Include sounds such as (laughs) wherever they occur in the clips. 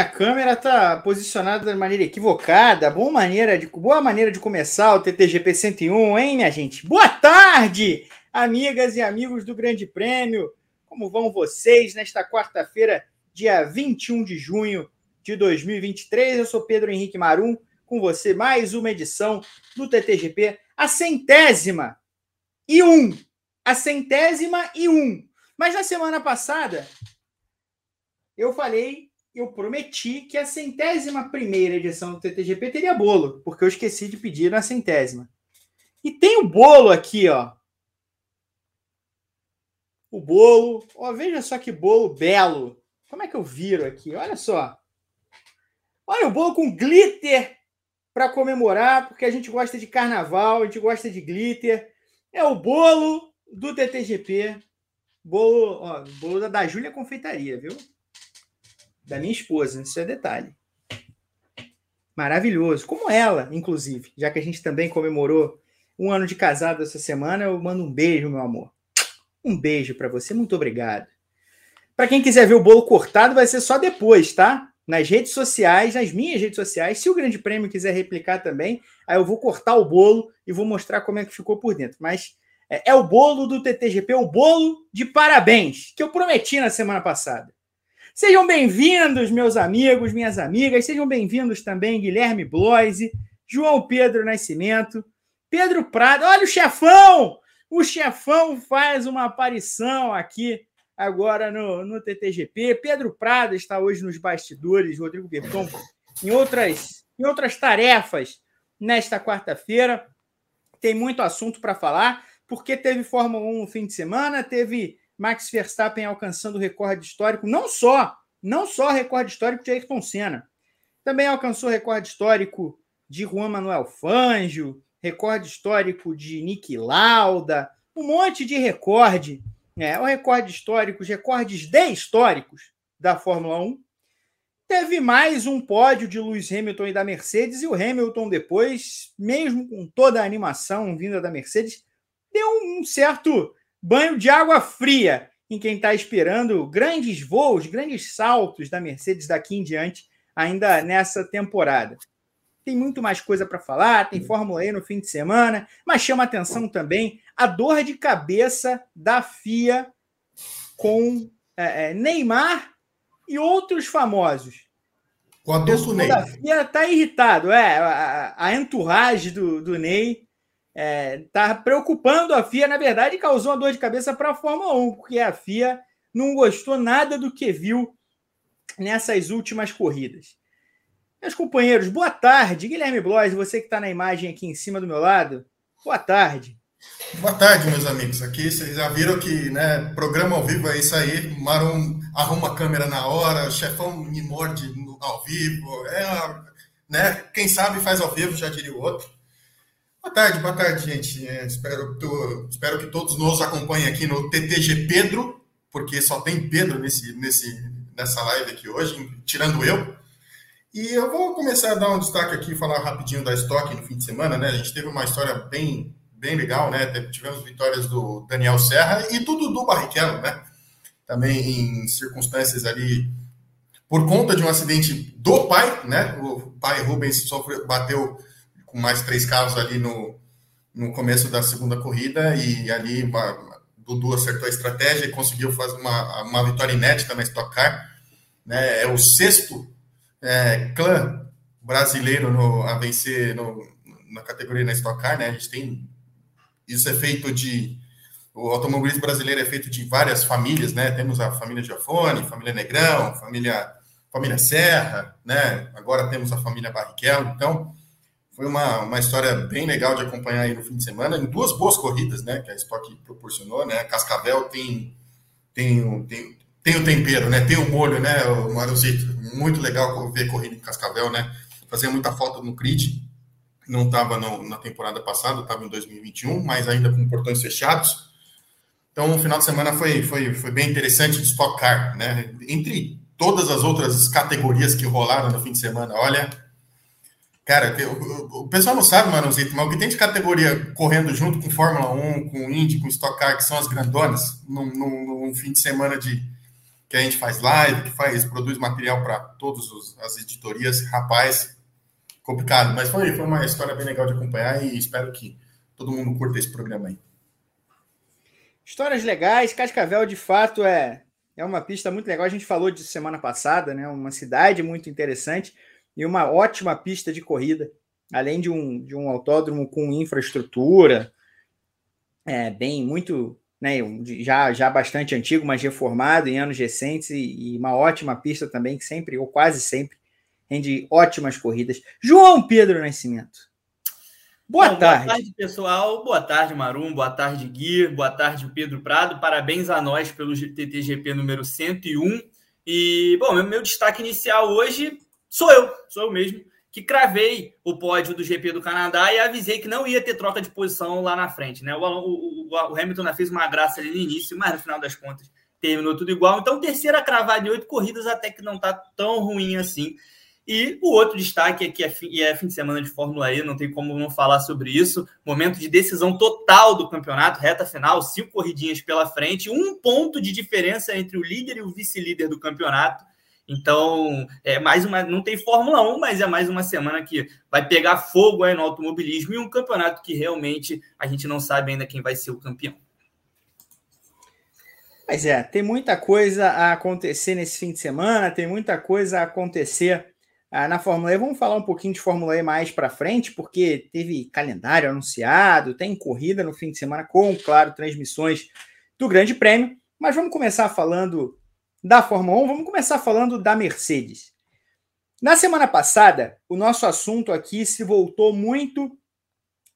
Minha câmera está posicionada de maneira equivocada. Boa maneira, de, boa maneira de começar o TTGP 101, hein, minha gente? Boa tarde, amigas e amigos do Grande Prêmio. Como vão vocês nesta quarta-feira, dia 21 de junho de 2023? Eu sou Pedro Henrique Marum, com você mais uma edição do TTGP, a centésima e um. A centésima e um. Mas na semana passada, eu falei eu prometi que a centésima primeira edição do TTGP teria bolo, porque eu esqueci de pedir na centésima. E tem o bolo aqui, ó. O bolo, ó, veja só que bolo belo. Como é que eu viro aqui? Olha só. Olha o bolo com glitter para comemorar, porque a gente gosta de carnaval, a gente gosta de glitter. É o bolo do TTGP. Bolo, ó, bolo da, da Júlia Confeitaria, viu? Da minha esposa, isso é detalhe. Maravilhoso, como ela, inclusive, já que a gente também comemorou um ano de casado essa semana, eu mando um beijo, meu amor. Um beijo para você, muito obrigado. Para quem quiser ver o bolo cortado, vai ser só depois, tá? Nas redes sociais, nas minhas redes sociais. Se o Grande Prêmio quiser replicar também, aí eu vou cortar o bolo e vou mostrar como é que ficou por dentro. Mas é, é o bolo do TTGP, o bolo de parabéns, que eu prometi na semana passada. Sejam bem-vindos, meus amigos, minhas amigas. Sejam bem-vindos também, Guilherme Bloise, João Pedro Nascimento, Pedro Prado. Olha o chefão! O chefão faz uma aparição aqui agora no, no TTGP. Pedro Prado está hoje nos bastidores, Rodrigo Berton em outras, em outras tarefas nesta quarta-feira. Tem muito assunto para falar, porque teve Fórmula 1 no fim de semana, teve Max Verstappen alcançando o recorde histórico, não só, não só recorde histórico de Ayrton Senna, também alcançou recorde histórico de Juan Manuel Fangio, recorde histórico de Nick Lauda, um monte de recorde, né? O recorde histórico, os recordes de históricos da Fórmula 1. Teve mais um pódio de Lewis Hamilton e da Mercedes, e o Hamilton depois, mesmo com toda a animação vinda da Mercedes, deu um certo banho de água fria em quem está esperando grandes voos, grandes saltos da Mercedes daqui em diante, ainda nessa temporada. Tem muito mais coisa para falar, tem Fórmula E no fim de semana, mas chama atenção também a dor de cabeça da FIA com é, é, Neymar e outros famosos. O adulto Ney. A FIA está irritado, é, a, a entourage do, do Ney está é, preocupando a FIA, na verdade, causou uma dor de cabeça para a Fórmula 1, porque a FIA não gostou nada do que viu nessas últimas corridas. Meus companheiros, boa tarde. Guilherme Blois, você que está na imagem aqui em cima do meu lado, boa tarde. Boa tarde, meus amigos. Aqui vocês já viram que né, programa ao vivo é isso aí. Marum arruma a câmera na hora, o chefão me morde ao vivo. É, né, quem sabe faz ao vivo, já diria o outro. Boa tarde, boa tarde, gente. É, espero, tô, espero que todos nos acompanhem aqui no TTG Pedro, porque só tem Pedro nesse, nesse, nessa live aqui hoje, tirando eu. E eu vou começar a dar um destaque aqui, falar rapidinho da estoque no fim de semana, né? A gente teve uma história bem, bem legal, né? Tivemos vitórias do Daniel Serra e do Dudu Barrichello, né? Também em circunstâncias ali, por conta de um acidente do pai, né? O pai Rubens sofreu, bateu com mais três carros ali no, no começo da segunda corrida e ali uma, Dudu acertou a estratégia e conseguiu fazer uma, uma vitória inédita na Stock Car. Né? É o sexto é, clã brasileiro no, a vencer no, na categoria na Stock Car. Né? A gente tem isso é feito de o automobilismo brasileiro é feito de várias famílias, né? Temos a família Giafone, família Negrão, família família Serra, né? Agora temos a família Barrichello. Então, foi uma, uma história bem legal de acompanhar aí no fim de semana, em duas boas corridas, né, que a Stock proporcionou, né, Cascavel tem, tem, tem, tem o tempero, né, tem o molho, né, o Maruzito, muito legal ver corrida em Cascavel, né, fazia muita falta no grid, não estava na temporada passada, estava em 2021, mas ainda com portões fechados, então o final de semana foi, foi, foi bem interessante de Stock Car, né, entre todas as outras categorias que rolaram no fim de semana, olha Cara, o, pessoal não sabe, Manuzito, mas o que tem de categoria correndo junto com Fórmula 1, com Indy, com Stock Car, que são as grandonas, num, num, num fim de semana de, que a gente faz live, que faz, produz material para todas as editorias. Rapaz, complicado, mas foi, foi uma história bem legal de acompanhar e espero que todo mundo curta esse programa aí. Histórias legais, Cascavel de fato é, é uma pista muito legal. A gente falou disso semana passada, né? Uma cidade muito interessante e uma ótima pista de corrida, além de um, de um autódromo com infraestrutura, é, bem, muito, né? Já, já bastante antigo, mas reformado em anos recentes e, e uma ótima pista também, que sempre, ou quase sempre, rende ótimas corridas. João Pedro Nascimento. Boa Bom, tarde. Boa tarde, pessoal. Boa tarde, Marum. Boa tarde, Gui. Boa tarde, Pedro Prado. Parabéns a nós pelo TTGP número 101. E, bom, meu, meu destaque inicial hoje sou eu, sou eu mesmo, que cravei o pódio do GP do Canadá e avisei que não ia ter troca de posição lá na frente. Né? O, o, o, Hamilton fez uma graça ali no início, mas no final das contas terminou tudo igual. Então, terceira cravada de oito corridas, até que não está tão ruim assim. E o outro destaque é que é fim, é fim de semana de Fórmula E, não tem como não falar sobre isso. Momento de decisão total do campeonato, reta final, cinco corridinhas pela frente, um ponto de diferença entre o líder e o vice-líder do campeonato. Então, é mais uma. Não tem Fórmula 1, mas é mais uma semana que vai pegar fogo aí no automobilismo e um campeonato que realmente a gente não sabe ainda quem vai ser o campeão. Mas é, tem muita coisa a acontecer nesse fim de semana, tem muita coisa a acontecer ah, na Fórmula E. Vamos falar um pouquinho de Fórmula E mais para frente, porque teve calendário anunciado, tem corrida no fim de semana com, claro, transmissões do Grande Prêmio. Mas vamos começar falando da Fórmula 1, vamos começar falando da Mercedes. Na semana passada, o nosso assunto aqui se voltou muito,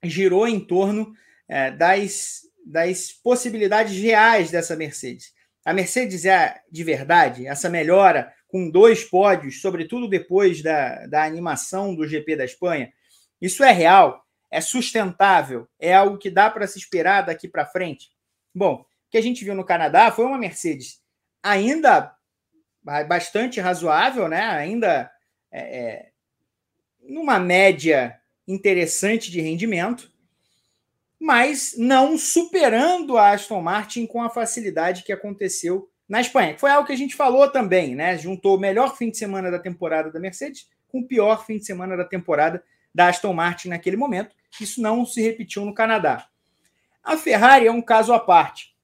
girou em torno é, das, das possibilidades reais dessa Mercedes. A Mercedes é de verdade, essa melhora com dois pódios, sobretudo depois da, da animação do GP da Espanha, isso é real, é sustentável, é algo que dá para se esperar daqui para frente? Bom, o que a gente viu no Canadá foi uma Mercedes ainda bastante razoável, né? ainda é, é, numa média interessante de rendimento, mas não superando a Aston Martin com a facilidade que aconteceu na Espanha, foi algo que a gente falou também, né? Juntou o melhor fim de semana da temporada da Mercedes com o pior fim de semana da temporada da Aston Martin naquele momento. Isso não se repetiu no Canadá. A Ferrari é um caso à parte.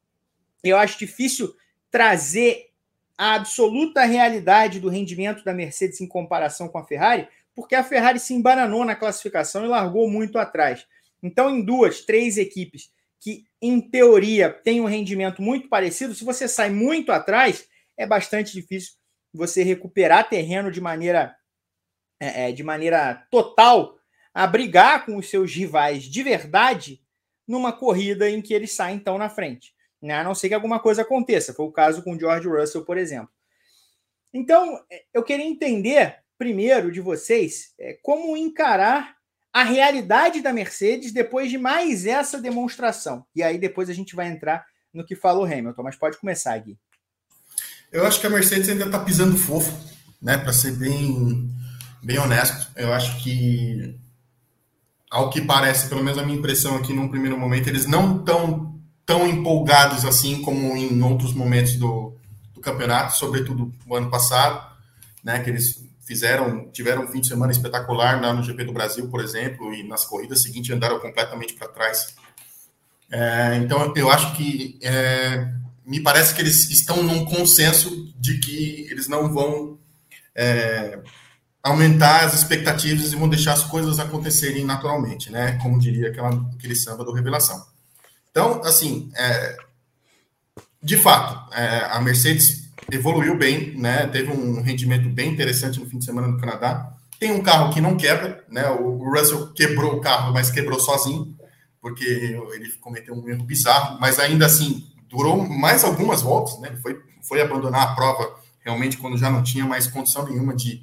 Eu acho difícil trazer a absoluta realidade do rendimento da Mercedes em comparação com a Ferrari, porque a Ferrari se embananou na classificação e largou muito atrás. Então, em duas, três equipes que, em teoria, tem um rendimento muito parecido, se você sai muito atrás, é bastante difícil você recuperar terreno de maneira, é, é, de maneira total, a brigar com os seus rivais de verdade numa corrida em que eles saem então na frente. Né? A não ser que alguma coisa aconteça. Foi o caso com o George Russell, por exemplo. Então, é, eu queria entender primeiro de vocês é, como encarar a realidade da Mercedes depois de mais essa demonstração. E aí depois a gente vai entrar no que falou Hamilton, mas pode começar, Gui. Eu acho que a Mercedes ainda está pisando fofo, né? Para ser bem, bem honesto. Eu acho que, ao que parece, pelo menos a minha impressão aqui num primeiro momento, eles não estão tão empolgados assim como em outros momentos do, do campeonato, sobretudo o ano passado, né? Que eles fizeram, tiveram um fim de semana espetacular lá no GP do Brasil, por exemplo, e nas corridas seguintes andaram completamente para trás. É, então, eu acho que é, me parece que eles estão num consenso de que eles não vão é, aumentar as expectativas e vão deixar as coisas acontecerem naturalmente, né? Como diria aquela, aquele samba do Revelação. Então, assim, é, de fato, é, a Mercedes evoluiu bem, né? Teve um rendimento bem interessante no fim de semana no Canadá. Tem um carro que não quebra, né? O Russell quebrou o carro, mas quebrou sozinho, porque ele cometeu um erro bizarro, mas ainda assim durou mais algumas voltas, né? Foi, foi abandonar a prova realmente quando já não tinha mais condição nenhuma de,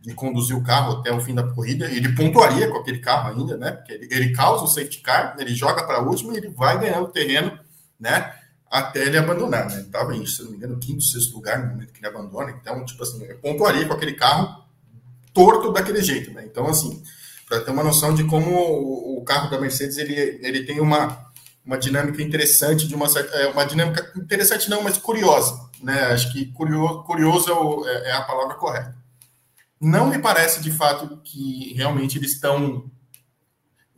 de conduzir o carro até o fim da corrida. Ele pontuaria com aquele carro ainda, né? Porque ele, ele causa o safety car, ele joga para a última e ele vai ganhando terreno, né? até ele abandonar, né? Ele estava em, se não me engano, quinto, sexto lugar no momento que ele abandona. Então, tipo assim, eu pontuaria com aquele carro torto daquele jeito, né? Então, assim, para ter uma noção de como o, carro da Mercedes ele, ele tem uma, uma dinâmica interessante, de uma certa, é, uma dinâmica interessante não, mas curiosa, né? Acho que curioso, curioso é, o, é, é a palavra correta. Não me parece de fato que realmente eles estão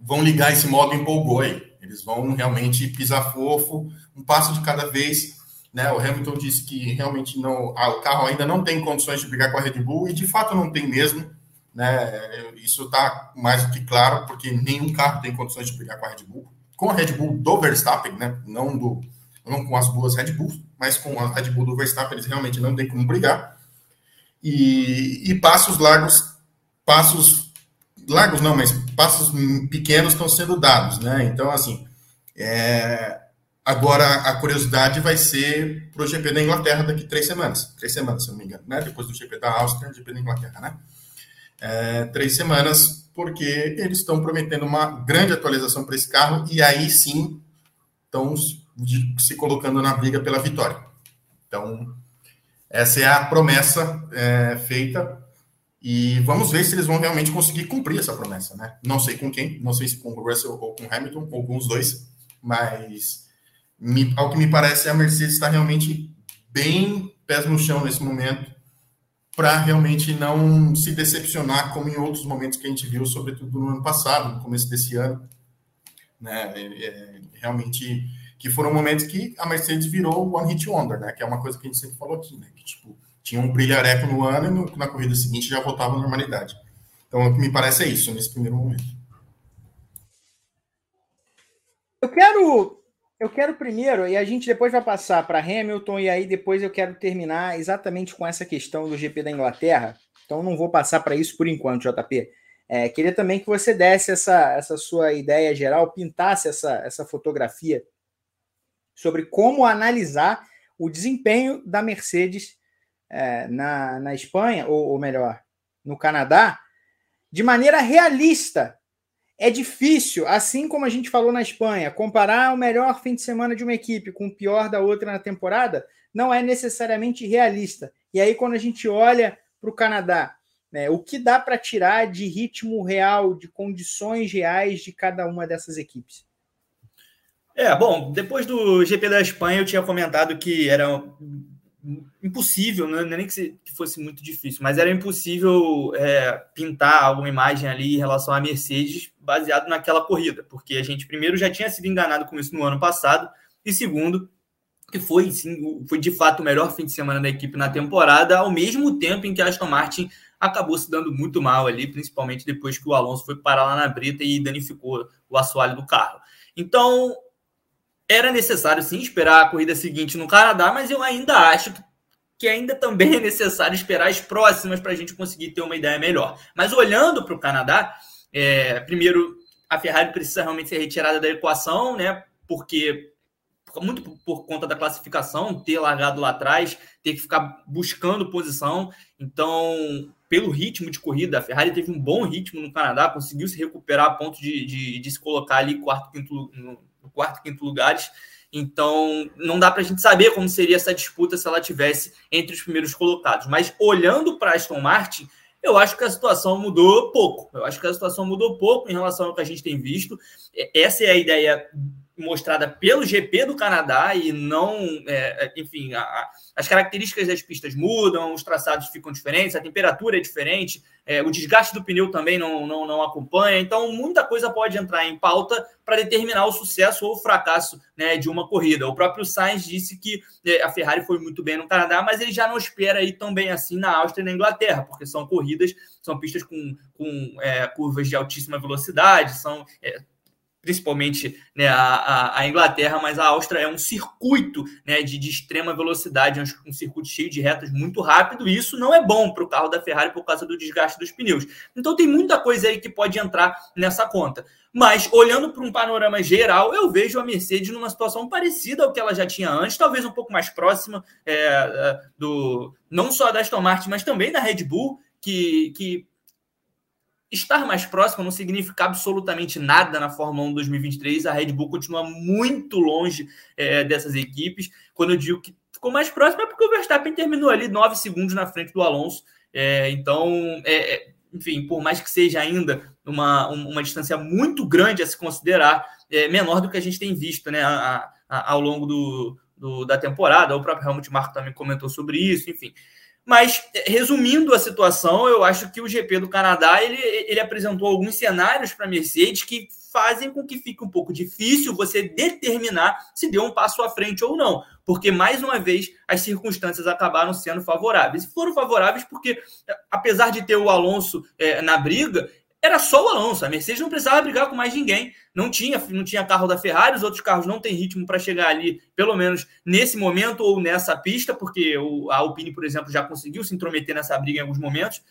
vão ligar esse modo empolgou aí. Eles vão realmente pisar fofo, um passo de cada vez. Né? O Hamilton disse que realmente não, o carro ainda não tem condições de brigar com a Red Bull e de fato não tem mesmo. Né? Isso está mais do que claro, porque nenhum carro tem condições de brigar com a Red Bull. Com a Red Bull do Verstappen, né? não, do, não com as duas Red Bulls, mas com a Red Bull do Verstappen, eles realmente não têm como brigar. E, e passos largos, passos largos não, mas passos pequenos estão sendo dados, né? Então, assim, é, agora a curiosidade vai ser para o GP da Inglaterra daqui três semanas. Três semanas, se não me engano, né? Depois do GP da Áustria, GP da Inglaterra, né? É, três semanas, porque eles estão prometendo uma grande atualização para esse carro e aí sim estão se colocando na briga pela vitória. Então, essa é a promessa é, feita e vamos ver se eles vão realmente conseguir cumprir essa promessa, né? Não sei com quem, não sei se com o Russell ou com o Hamilton, ou com os dois, mas me, ao que me parece, a Mercedes está realmente bem pés no chão nesse momento para realmente não se decepcionar como em outros momentos que a gente viu, sobretudo no ano passado, no começo desse ano, né? É, é, realmente que foram momentos que a Mercedes virou o One Hit Wonder, né? Que é uma coisa que a gente sempre falou aqui, né? Que tipo tinha um brilhareco no ano e no, na corrida seguinte já voltava à normalidade. Então, o que me parece é isso nesse primeiro momento. Eu quero, eu quero primeiro, e a gente depois vai passar para Hamilton, e aí depois eu quero terminar exatamente com essa questão do GP da Inglaterra. Então, não vou passar para isso por enquanto, JP. É, queria também que você desse essa, essa sua ideia geral, pintasse essa, essa fotografia sobre como analisar o desempenho da Mercedes é, na, na Espanha, ou, ou melhor, no Canadá, de maneira realista. É difícil, assim como a gente falou na Espanha, comparar o melhor fim de semana de uma equipe com o pior da outra na temporada não é necessariamente realista. E aí, quando a gente olha para o Canadá, né, o que dá para tirar de ritmo real, de condições reais de cada uma dessas equipes? É, bom, depois do GP da Espanha eu tinha comentado que era impossível, não é nem que, fosse muito difícil, mas era impossível é, pintar alguma imagem ali em relação à Mercedes baseado naquela corrida, porque a gente primeiro já tinha sido enganado com isso no ano passado, e segundo, que foi sim, foi de fato o melhor fim de semana da equipe na temporada, ao mesmo tempo em que a Aston Martin acabou se dando muito mal ali, principalmente depois que o Alonso foi parar lá na brita e danificou o assoalho do carro. Então, era necessário sim esperar a corrida seguinte no Canadá, mas eu ainda acho que ainda também é necessário esperar as próximas para a gente conseguir ter uma ideia melhor. Mas olhando para o Canadá, é, primeiro a Ferrari precisa realmente ser retirada da equação, né? Porque muito por conta da classificação, ter largado lá atrás, ter que ficar buscando posição. Então, pelo ritmo de corrida, a Ferrari teve um bom ritmo no Canadá, conseguiu se recuperar a ponto de, de, de se colocar ali quarto, quinto, no, quarto, quinto lugares. Então, não dá para a gente saber como seria essa disputa se ela tivesse entre os primeiros colocados. Mas olhando para Aston Martin, eu acho que a situação mudou pouco. Eu acho que a situação mudou pouco em relação ao que a gente tem visto. Essa é a ideia mostrada pelo GP do Canadá e não, é, enfim, a, as características das pistas mudam, os traçados ficam diferentes, a temperatura é diferente, é, o desgaste do pneu também não, não, não acompanha, então muita coisa pode entrar em pauta para determinar o sucesso ou o fracasso né, de uma corrida. O próprio Sainz disse que é, a Ferrari foi muito bem no Canadá, mas ele já não espera ir tão bem assim na Áustria e na Inglaterra, porque são corridas, são pistas com, com é, curvas de altíssima velocidade, são é, principalmente né, a, a, Inglaterra, mas a Áustria é um circuito né, de, de extrema velocidade, um, um, circuito cheio de retas muito rápido, e isso não é bom para o carro da Ferrari por causa do desgaste dos pneus. Então tem muita coisa aí que pode entrar nessa conta. Mas, olhando para um panorama geral, eu vejo a Mercedes numa situação parecida ao que ela já tinha antes, talvez um pouco mais próxima é, é do não só da Aston Martin, mas também da Red Bull, que, que estar mais próximo não significa absolutamente nada na Fórmula 1 2023. A Red Bull continua muito longe é, dessas equipes. Quando eu digo que ficou mais próximo, é porque o Verstappen terminou ali nove segundos na frente do Alonso. É, então, é, é enfim, por mais que seja ainda uma, uma distância muito grande a se considerar, é menor do que a gente tem visto né, a, a, ao longo do, do, da temporada. O próprio Helmut Marko também comentou sobre isso, enfim. Mas, resumindo a situação, eu acho que o GP do Canadá ele, ele apresentou alguns cenários para a Mercedes que fazem com que fique um pouco difícil você determinar se deu um passo à frente ou não. Porque, mais uma vez, as circunstâncias acabaram sendo favoráveis. E foram favoráveis porque, apesar de ter o Alonso é, na briga, era só o Alonso. A Mercedes não precisava brigar com mais ninguém. Não tinha, não tinha carro da Ferrari, os outros carros não têm ritmo para chegar ali, pelo menos nesse momento ou nessa pista, porque o, a Alpine, por exemplo, já conseguiu se intrometer nessa briga em alguns momentos.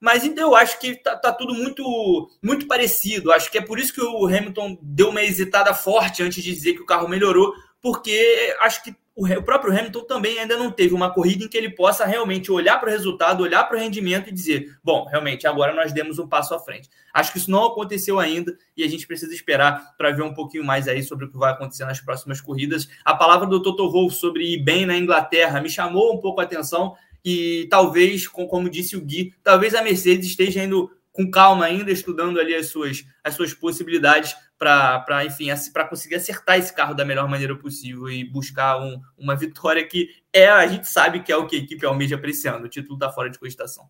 Mas então eu acho que tá, tá, tudo muito, muito parecido. Acho que é por isso que o Hamilton deu uma hesitada forte antes de dizer que o carro melhorou, porque acho que o, próprio Hamilton também ainda não teve uma corrida em que ele possa realmente olhar para o resultado, olhar para o rendimento e dizer: bom, realmente agora nós demos um passo à frente. Acho que isso não aconteceu ainda e a gente precisa esperar para ver um pouquinho mais aí sobre o que vai acontecer nas próximas corridas. A palavra do Toto Wolff sobre ir bem na Inglaterra me chamou um pouco a atenção e talvez, como disse o Gui, talvez a Mercedes esteja indo com calma ainda, estudando ali as suas, as suas possibilidades para, enfim, para conseguir acertar esse carro da melhor maneira possível e buscar um, uma vitória que é, a gente sabe que é o que a equipe almeja para esse ano. O título está fora de cogitação.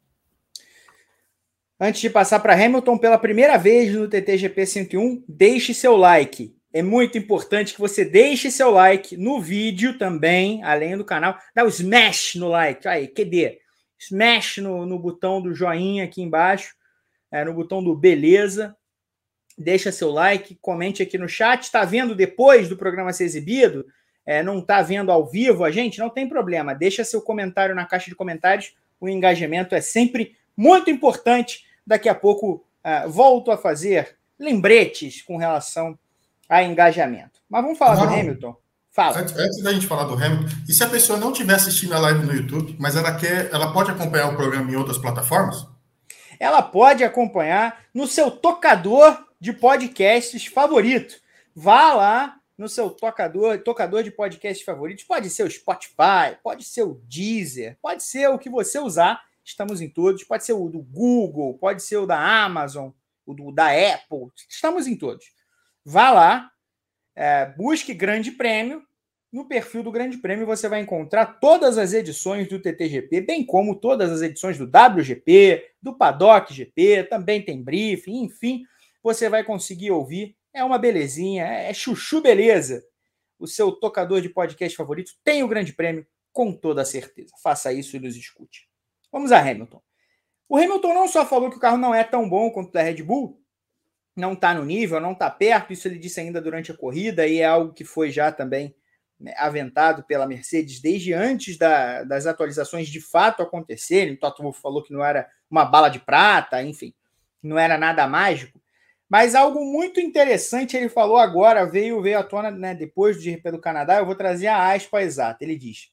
Antes de passar para Hamilton pela primeira vez no TTGP 101, deixe seu like. É muito importante que você deixe seu like no vídeo também, além do canal. Dá o um smash no like. Aí, QD. Smash no, no botão do joinha aqui embaixo, é, no botão do beleza deixa seu like, comente aqui no chat. Está vendo depois do programa ser exibido? É, não está vendo ao vivo a gente? Não tem problema. Deixa seu comentário na caixa de comentários. O engajamento é sempre muito importante. Daqui a pouco uh, volto a fazer lembretes com relação a engajamento. Mas vamos falar não. do Hamilton. Fala. Antes, antes, da gente falar do Hamilton, e se a pessoa não estiver assistindo a live no YouTube, mas ela quer, ela pode acompanhar o programa em outras plataformas? Ela pode acompanhar no seu tocador de podcasts favorito. Vá lá no seu tocador, tocador de podcasts favoritos. Pode ser o Spotify, pode ser o Deezer, pode ser o que você usar. Estamos em todos. Pode ser o do Google, pode ser o da Amazon, o do, da Apple. Estamos em todos. Vá lá, é, busque Grande Prêmio. No perfil do Grande Prêmio você vai encontrar todas as edições do TTGP, bem como todas as edições do WGP, do Paddock GP, também tem briefing, enfim, você vai conseguir ouvir. É uma belezinha, é, é chuchu beleza. O seu tocador de podcast favorito tem o grande prêmio, com toda certeza. Faça isso e nos escute. Vamos a Hamilton. O Hamilton não só falou que o carro não é tão bom quanto o da Red Bull, não está no nível, não está perto, isso ele disse ainda durante a corrida, e é algo que foi já também aventado pela Mercedes desde antes da, das atualizações de fato acontecerem. O Toto Wolff falou que não era uma bala de prata, enfim, não era nada mágico. Mas algo muito interessante ele falou agora, veio, veio à tona né, depois do GP do Canadá, eu vou trazer a aspa exata. Ele diz: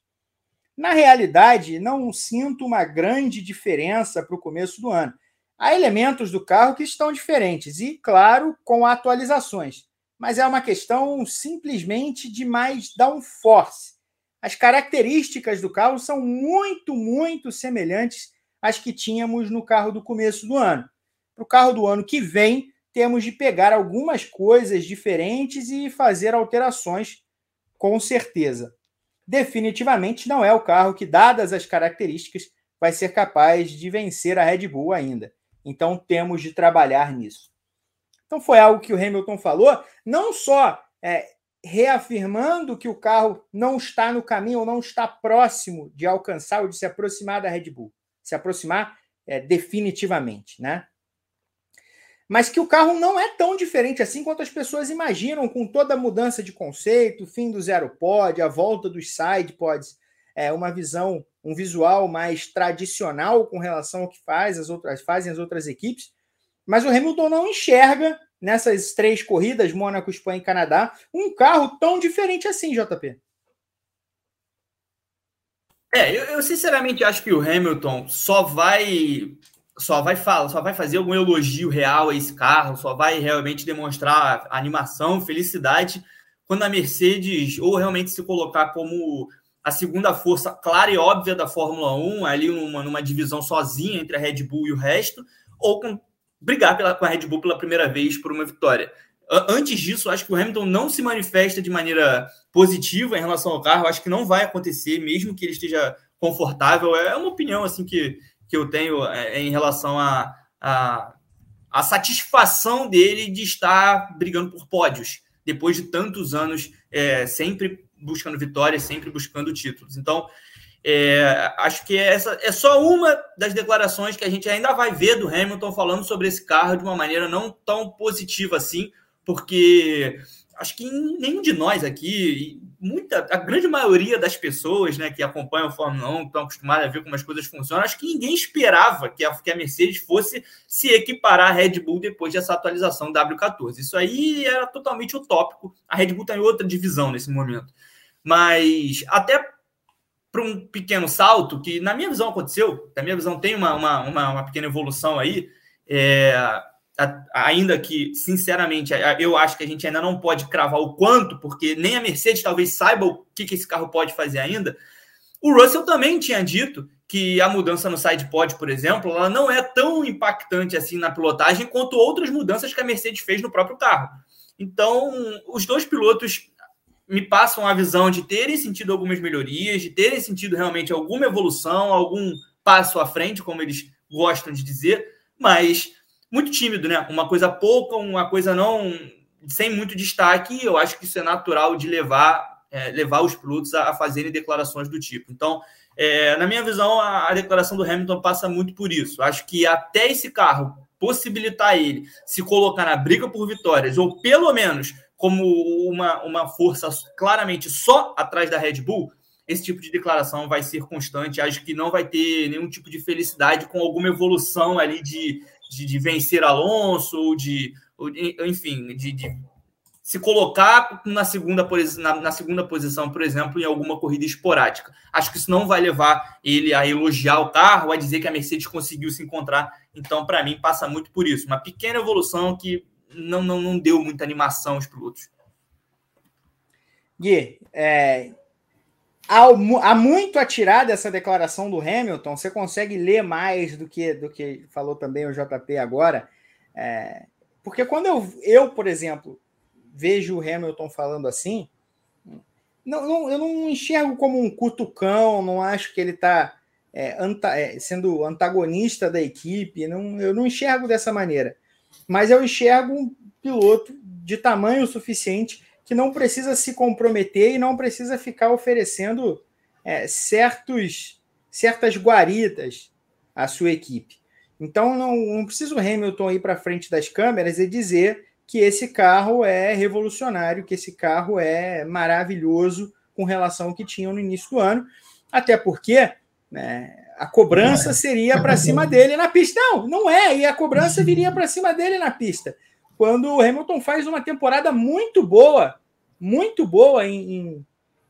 Na realidade, não sinto uma grande diferença para o começo do ano. Há elementos do carro que estão diferentes, e, claro, com atualizações. Mas é uma questão simplesmente de mais downforce. As características do carro são muito, muito semelhantes às que tínhamos no carro do começo do ano. Para o carro do ano que vem, temos de pegar algumas coisas diferentes e fazer alterações, com certeza. Definitivamente não é o carro que, dadas as características, vai ser capaz de vencer a Red Bull ainda. Então temos de trabalhar nisso. Então foi algo que o Hamilton falou, não só é, reafirmando que o carro não está no caminho ou não está próximo de alcançar ou de se aproximar da Red Bull, se aproximar é, definitivamente, né? mas que o carro não é tão diferente assim quanto as pessoas imaginam, com toda a mudança de conceito, fim do zero pod, a volta dos side pods, é uma visão, um visual mais tradicional com relação ao que faz as outras fazem as outras equipes. Mas o Hamilton não enxerga nessas três corridas, Mônaco, Espanha e Canadá, um carro tão diferente assim, JP. É, eu, eu sinceramente acho que o Hamilton só vai só vai falar, só vai fazer algum elogio real a esse carro, só vai realmente demonstrar animação, felicidade quando a Mercedes ou realmente se colocar como a segunda força clara e óbvia da Fórmula 1, ali numa, numa divisão sozinha entre a Red Bull e o resto, ou com, brigar pela, com a Red Bull pela primeira vez por uma vitória. antes disso, acho que o Hamilton não se manifesta de maneira positiva em relação ao carro. Acho que não vai acontecer, mesmo que ele esteja confortável. É uma opinião assim que, que eu tenho é, em relação a, a, a satisfação dele de estar brigando por pódios depois de tantos anos é, sempre buscando vitórias, sempre buscando títulos. Então, é, acho que essa é só uma das declarações que a gente ainda vai ver do Hamilton falando sobre esse carro de uma maneira não tão positiva assim, porque acho que nenhum de nós aqui, muita, a grande maioria das pessoas né, que acompanham o Fórmula 1, estão acostumadas a ver como as coisas funcionam, acho que ninguém esperava que a, que a Mercedes fosse se equiparar à Red Bull depois dessa atualização W14. Isso aí era totalmente utópico. A Red Bull está em outra divisão nesse momento. Mas até para um pequeno salto, que na minha visão aconteceu, na minha visão tem uma, uma, uma, uma pequena evolução aí, é, ainda que, sinceramente, eu acho que a gente ainda não pode cravar o quanto, porque nem a Mercedes talvez saiba o que, que esse carro pode fazer ainda. O Russell também tinha dito que a mudança no sidepod, por exemplo, ela não é tão impactante assim na pilotagem quanto outras mudanças que a Mercedes fez no próprio carro. Então, os dois pilotos me passam a visão de terem sentido algumas melhorias, de terem sentido realmente alguma evolução, algum passo à frente, como eles gostam de dizer, mas muito tímido, né? Uma coisa pouca, uma coisa não sem muito destaque. Eu acho que isso é natural de levar é, levar os pilotos a, a, fazerem declarações do tipo. Então, é, na minha visão, a, a, declaração do Hamilton passa muito por isso. Acho que até esse carro possibilitar ele se colocar na briga por vitórias, ou pelo menos como uma, uma força claramente só atrás da Red Bull, esse tipo de declaração vai ser constante. Acho que não vai ter nenhum tipo de felicidade com alguma evolução ali de, de, de vencer Alonso, ou de, ou, enfim, de, de, se colocar na segunda, na, na, segunda posição, por exemplo, em alguma corrida esporádica. Acho que isso não vai levar ele a elogiar o carro, a dizer que a Mercedes conseguiu se encontrar. Então, para mim, passa muito por isso. Uma pequena evolução que não, não, não deu muita animação aos pilotos. Gui, é, há, muito a tirar dessa declaração do Hamilton. Você consegue ler mais do que do que falou também o JP agora. É, porque quando eu, eu, por exemplo, vejo o Hamilton falando assim, não, não, eu não enxergo como um cutucão, não acho que ele está é, anta, é, sendo antagonista da equipe, não, eu não enxergo dessa maneira. Mas eu enxergo um piloto de tamanho suficiente que não precisa se comprometer e não precisa ficar oferecendo é, certos, certas guaritas à sua equipe. Então não, não precisa o Hamilton ir para frente das câmeras e dizer que esse carro é revolucionário, que esse carro é maravilhoso com relação ao que tinham no início do ano, até porque né, a cobrança seria para cima dele na pista. Não, não é, e a cobrança viria para cima dele na pista quando o Hamilton faz uma temporada muito boa, muito boa em, em,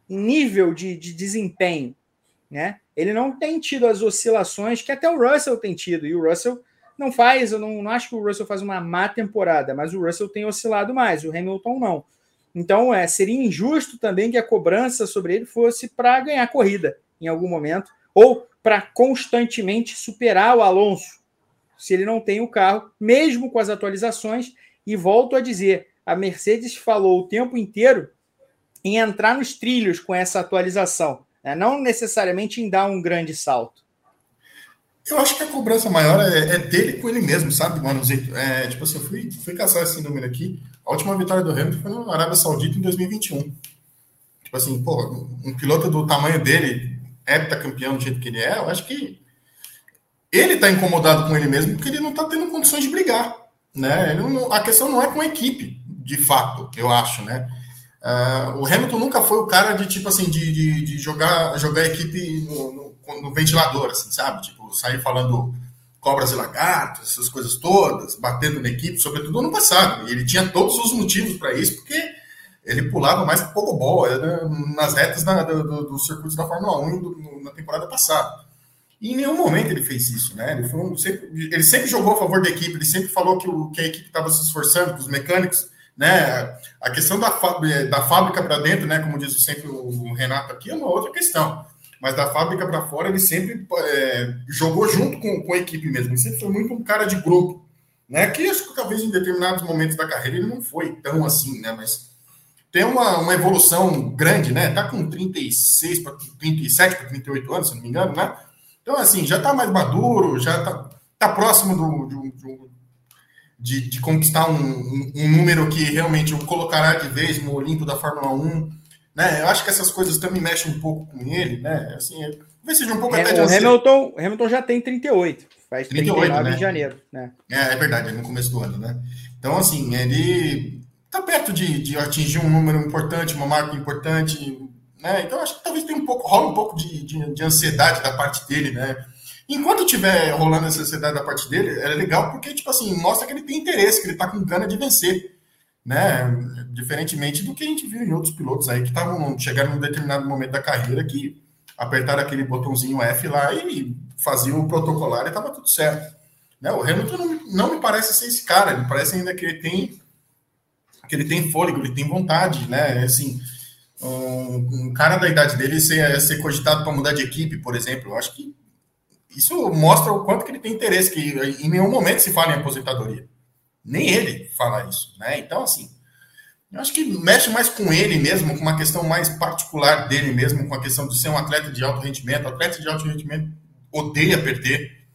em nível de, de, desempenho. Né? Ele não tem tido as oscilações que até o Russell tem tido, e o Russell não faz, eu não, não acho que o Russell faz uma má temporada, mas o Russell tem oscilado mais, o Hamilton não. Então, é, seria injusto também que a cobrança sobre ele fosse para ganhar corrida em algum momento, ou para constantemente superar o Alonso, se ele não tem o carro, mesmo com as atualizações, e volto a dizer, a Mercedes falou o tempo inteiro em entrar nos trilhos com essa atualização, né? não necessariamente em dar um grande salto. Eu acho que a cobrança maior é, é dele com ele mesmo, sabe, Manuzito? É, tipo assim, eu fui, fui caçar esse número aqui. A última vitória do Hamilton foi na Arábia Saudita em 2021. Tipo assim, pô, um piloto do tamanho dele, heptacampeão do jeito que ele é, eu acho que ele tá incomodado com ele mesmo porque ele não tá tendo condições de brigar. Né? Não, a questão não é com a equipe, de fato, eu acho, né? Uh, o Hamilton nunca foi o cara de tipo assim de, de, de jogar jogar a equipe no, no, no, ventilador, assim, sabe? Tipo, sair falando cobras e lagartos, essas coisas todas, batendo na equipe, sobretudo no passado. E ele tinha todos os motivos para isso, porque ele pulava mais que pogobol né? nas retas da, do, do circuito da Fórmula 1 do, na temporada passada. E em nenhum momento ele fez isso, né? Ele, um, sempre, ele sempre jogou a favor da equipe, ele sempre falou que, o, que a equipe estava se esforçando, que os mecânicos, né? A questão da, da fábrica para dentro, né? Como diz sempre o Renato aqui, é uma outra questão. Mas da fábrica para fora, ele sempre é, jogou junto com, com a equipe mesmo. Ele sempre foi muito um cara de grupo, né? Que acho que talvez em determinados momentos da carreira ele não foi tão assim, né? Mas tem uma, uma evolução grande, né? Tá com 36 para 37 para 38 anos, se não me engano, né? Então, assim, já tá mais maduro, já tá, tá próximo do, do, de, de, conquistar um, um, um, número que realmente o colocará de vez no Olimpo da Fórmula 1. Né? Eu acho que essas coisas também mexem um pouco com ele, né? Assim, talvez seja um pouco é, até de o Hamilton, Hamilton já tem 38, faz 38, 39 né? em janeiro. Né? É, é verdade, é no começo do ano, né? Então, assim, ele tá perto de, de atingir um número importante, uma marca importante, né? Então, acho que talvez tenha um pouco, rola um pouco de, de, de ansiedade da parte dele, né? Enquanto tiver rolando essa ansiedade da parte dele, é legal porque, tipo assim, mostra que ele tem interesse, que ele tá com gana de vencer, né? Diferentemente do que a gente viu em outros pilotos aí que estavam chegando num determinado momento da carreira que apertaram aquele botãozinho F lá e faziam o protocolar e tava tudo certo. Né? O Hamilton não, não me parece ser esse cara, ele parece ainda que ele tem que ele tem fôlego, ele tem vontade, né? Assim, um, um cara da idade dele ser, ser cogitado para mudar de equipe, por exemplo, eu acho que isso mostra o quanto que ele tem interesse, que em nenhum momento se fala em aposentadoria. Nem ele fala isso, né? Então, assim, eu acho que mexe mais com ele mesmo, com uma questão mais particular dele mesmo, com a questão de ser um atleta de alto rendimento. Atleta de alto rendimento odeia perder,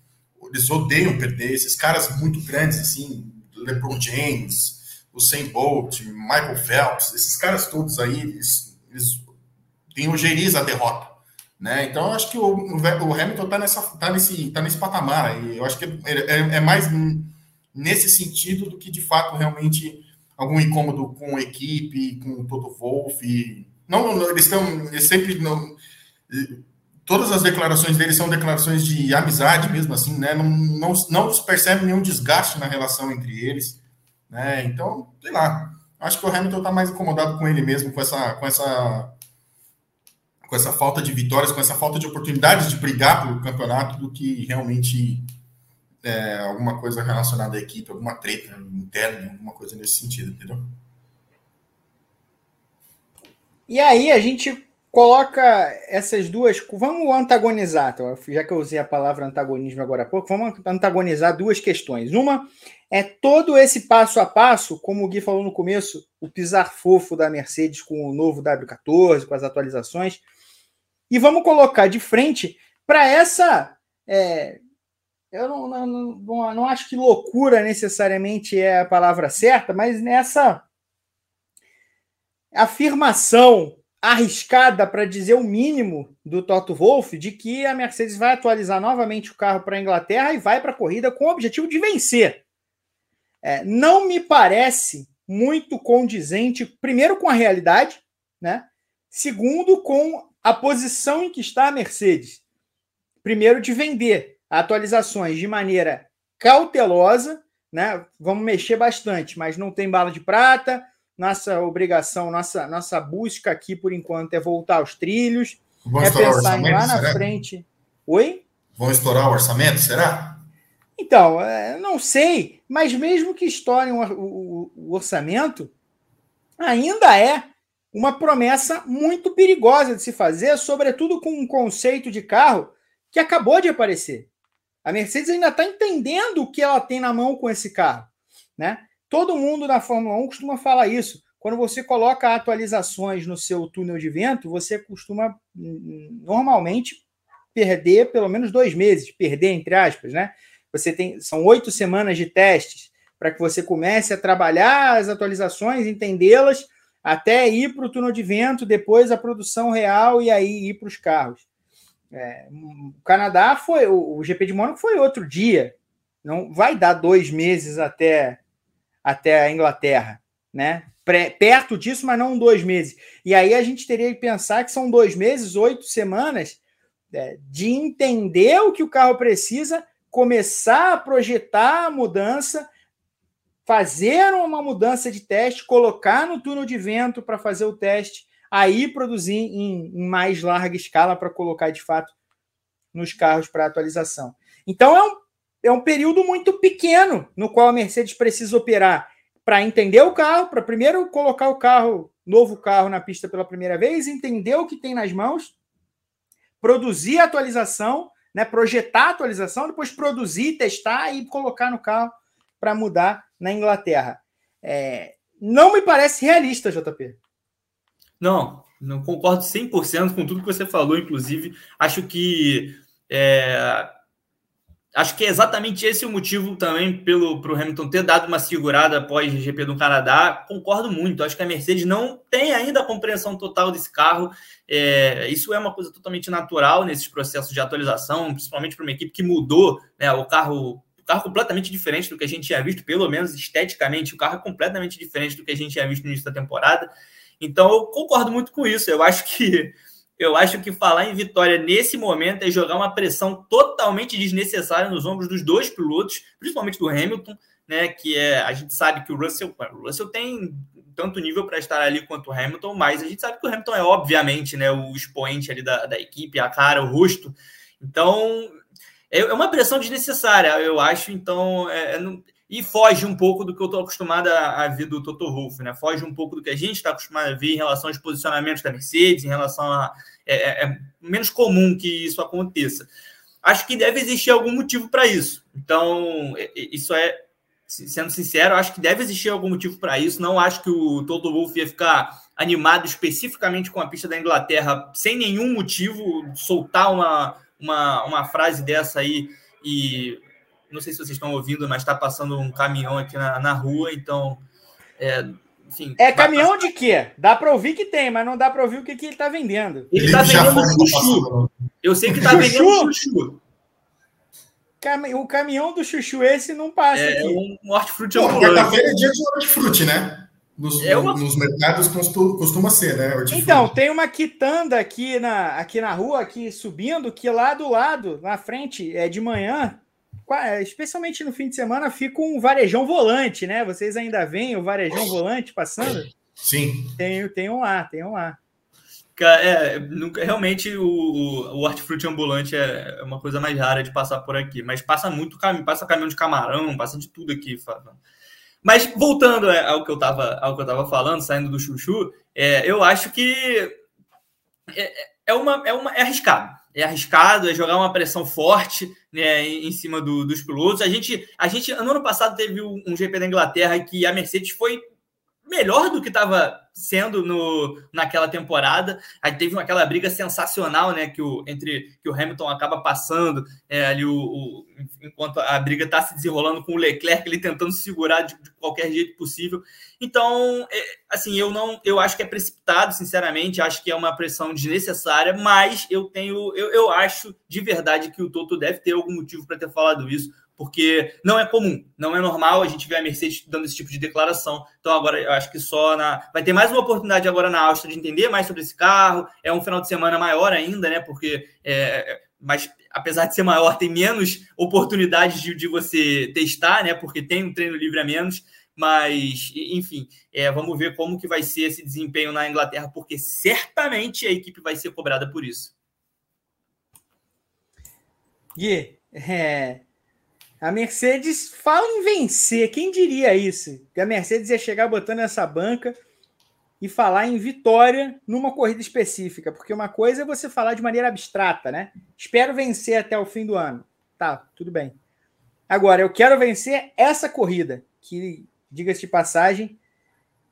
eles odeiam perder. Esses caras muito grandes, assim, LeBron James, o Saint Bolt, Michael Phelps, esses caras todos aí, eles, eles têm ojeriza a derrota. Né? Então, eu acho que o, o Hamilton está nessa, tá nesse, tá nesse patamar. E eu acho que é, é, mais nesse sentido do que, de fato, realmente algum incômodo com a equipe, com o Toto Wolff. Não, não, eles estão sempre. Não, todas as declarações deles são declarações de amizade mesmo, assim, né? Não, não, não se percebe nenhum desgaste na relação entre eles. Né? Então, sei lá. Acho que o Hamilton está mais incomodado com ele mesmo, com essa, com essa com essa falta de vitórias, com essa falta de oportunidades de brigar pelo campeonato, do que realmente é, alguma coisa relacionada à equipe, alguma treta interna, alguma coisa nesse sentido, entendeu? E aí a gente coloca essas duas. Vamos antagonizar, então, já que eu usei a palavra antagonismo agora há pouco, vamos antagonizar duas questões. Uma é todo esse passo a passo, como o Gui falou no começo, o pisar fofo da Mercedes com o novo W14, com as atualizações e vamos colocar de frente para essa. É, eu não, não, não, não, acho que loucura necessariamente é a palavra certa, mas nessa afirmação arriscada, para dizer o mínimo, do Toto Wolff, de que a Mercedes vai atualizar novamente o carro para a Inglaterra e vai para a corrida com o objetivo de vencer. É, não me parece muito condizente, primeiro, com a realidade, né? Segundo, com a posição em que está a Mercedes. Primeiro, de vender atualizações de maneira cautelosa, né? Vamos mexer bastante, mas não tem bala de prata. Nossa obrigação, nossa, nossa busca aqui por enquanto é voltar aos trilhos, Vão é pensar em lá na será? frente. Oi? Vão estourar o orçamento, será? Então, é, não sei, mas mesmo que estourem o, orçamento, ainda é uma promessa muito perigosa de se fazer, sobretudo com um conceito de carro que acabou de aparecer. A Mercedes ainda está entendendo o que ela tem na mão com esse carro. Né? Todo mundo na Fórmula 1 costuma falar isso. Quando você coloca atualizações no seu túnel de vento, você costuma normalmente perder pelo menos dois meses, perder entre aspas, né? Você tem são oito semanas de testes para que você comece a trabalhar as atualizações, entendê-las até ir para o túnel de vento, depois a produção real e aí ir para os carros. É, o Canadá foi, o, o, GP de Mônaco foi outro dia. Não vai dar dois meses até, até a Inglaterra, né? Pré, perto disso, mas não dois meses. E aí a gente teria que pensar que são dois meses, oito semanas é, de entender o que o carro precisa, começar a projetar a mudança fazer uma mudança de teste, colocar no túnel de vento para fazer o teste, aí produzir em, em mais larga escala para colocar de fato nos carros para atualização. Então é um, é um período muito pequeno no qual a Mercedes precisa operar para entender o carro, para primeiro colocar o carro, novo carro na pista pela primeira vez, entender o que tem nas mãos, produzir a atualização, né, projetar a atualização, depois produzir, testar e colocar no carro para mudar na Inglaterra. É, não me parece realista, JP. Não, não concordo 100% com tudo que você falou, inclusive. Acho que é, acho que é exatamente esse o motivo também pelo para o Hamilton ter dado uma segurada após o GP do Canadá. Concordo muito. Acho que a Mercedes não tem ainda a compreensão total desse carro. É, isso é uma coisa totalmente natural nesses processos de atualização, principalmente para uma equipe que mudou né, o carro. O carro completamente diferente do que a gente tinha visto, pelo menos esteticamente, o carro é completamente diferente do que a gente tinha visto no início da temporada. Então, eu concordo muito com isso. Eu acho que eu acho que falar em vitória nesse momento é jogar uma pressão totalmente desnecessária nos ombros dos dois pilotos, principalmente do Hamilton, né? Que é a gente sabe que o Russell, o Russell tem tanto nível para estar ali quanto o Hamilton, mas a gente sabe que o Hamilton é obviamente, né, o expoente ali da, da equipe, a cara, o rosto. Então é, é uma pressão desnecessária, eu acho. Então é, é e foge um pouco do que eu estou acostumado a, ver do Toto Wolff, né? Foge um pouco do que a gente está acostumado a ver em relação aos posicionamentos da Mercedes, em relação a. É, é, é menos comum que isso aconteça. Acho que deve existir algum motivo para isso. Então, isso é. Sendo sincero, acho que deve existir algum motivo para isso. Não acho que o Toto Wolff ia ficar animado especificamente com a pista da Inglaterra sem nenhum motivo, soltar uma, uma, uma frase dessa aí e não sei se vocês estão ouvindo, mas está passando um caminhão aqui na, na rua, então. É, enfim, é caminhão de quê? Dá para ouvir que tem, mas não dá para ouvir o que, que ele está vendendo. Ele está vendendo chuchu. Eu sei que está vendendo chuchu. O caminhão do chuchu esse não passa. É aqui. um hortifruti ambulante. Quarta-feira é dia de hortifruti, né? Nos, é uma... nos mercados costuma ser, né? Hortifruti. Então, tem uma quitanda aqui na, aqui na rua, aqui subindo, que lá do lado, na frente, é de manhã, especialmente no fim de semana, fica um varejão volante, né? Vocês ainda veem o varejão volante passando? Sim. Tem, tem um lá, tem um lá. É, nunca, realmente o, o hortifruti ambulante é, é uma coisa mais rara de passar por aqui, mas passa muito caminho, passa caminhão de camarão, passa de tudo aqui. Mas voltando é, ao que eu estava ao que eu tava falando, saindo do chuchu, é, eu acho que é, é, uma, é, uma, é arriscado é arriscado, é jogar uma pressão forte né, em cima do, dos pilotos. A gente, a gente, no ano passado, teve um GP da Inglaterra que a Mercedes foi melhor do que estava sendo no, naquela temporada. Aí teve aquela briga sensacional, né? Que o, entre que o Hamilton acaba passando é, ali o, o, enquanto a briga está se desenrolando com o Leclerc, ele tentando segurar de, de qualquer jeito possível. Então, é, assim, eu não, eu acho que é precipitado, sinceramente, acho que é uma pressão desnecessária, mas eu tenho, eu, eu acho de verdade que o Toto deve ter algum motivo para ter falado isso porque não é comum, não é normal a gente ver a Mercedes dando esse tipo de declaração. Então, agora eu acho que só na. Vai ter mais uma oportunidade agora na Áustria de entender mais sobre esse carro. É um final de semana maior ainda, né? Porque. É... Mas apesar de ser maior, tem menos oportunidades de, de você testar, né? Porque tem um treino livre a menos. Mas, enfim, é, vamos ver como que vai ser esse desempenho na Inglaterra, porque certamente a equipe vai ser cobrada por isso. Gui, (laughs) é, a Mercedes fala em vencer. Quem diria isso? Que a Mercedes ia chegar botando essa banca e falar em vitória numa corrida específica. Porque uma coisa é você falar de maneira abstrata, né? Espero vencer até o fim do ano. Tá, tudo bem. Agora, eu quero vencer essa corrida, que, diga-se de passagem,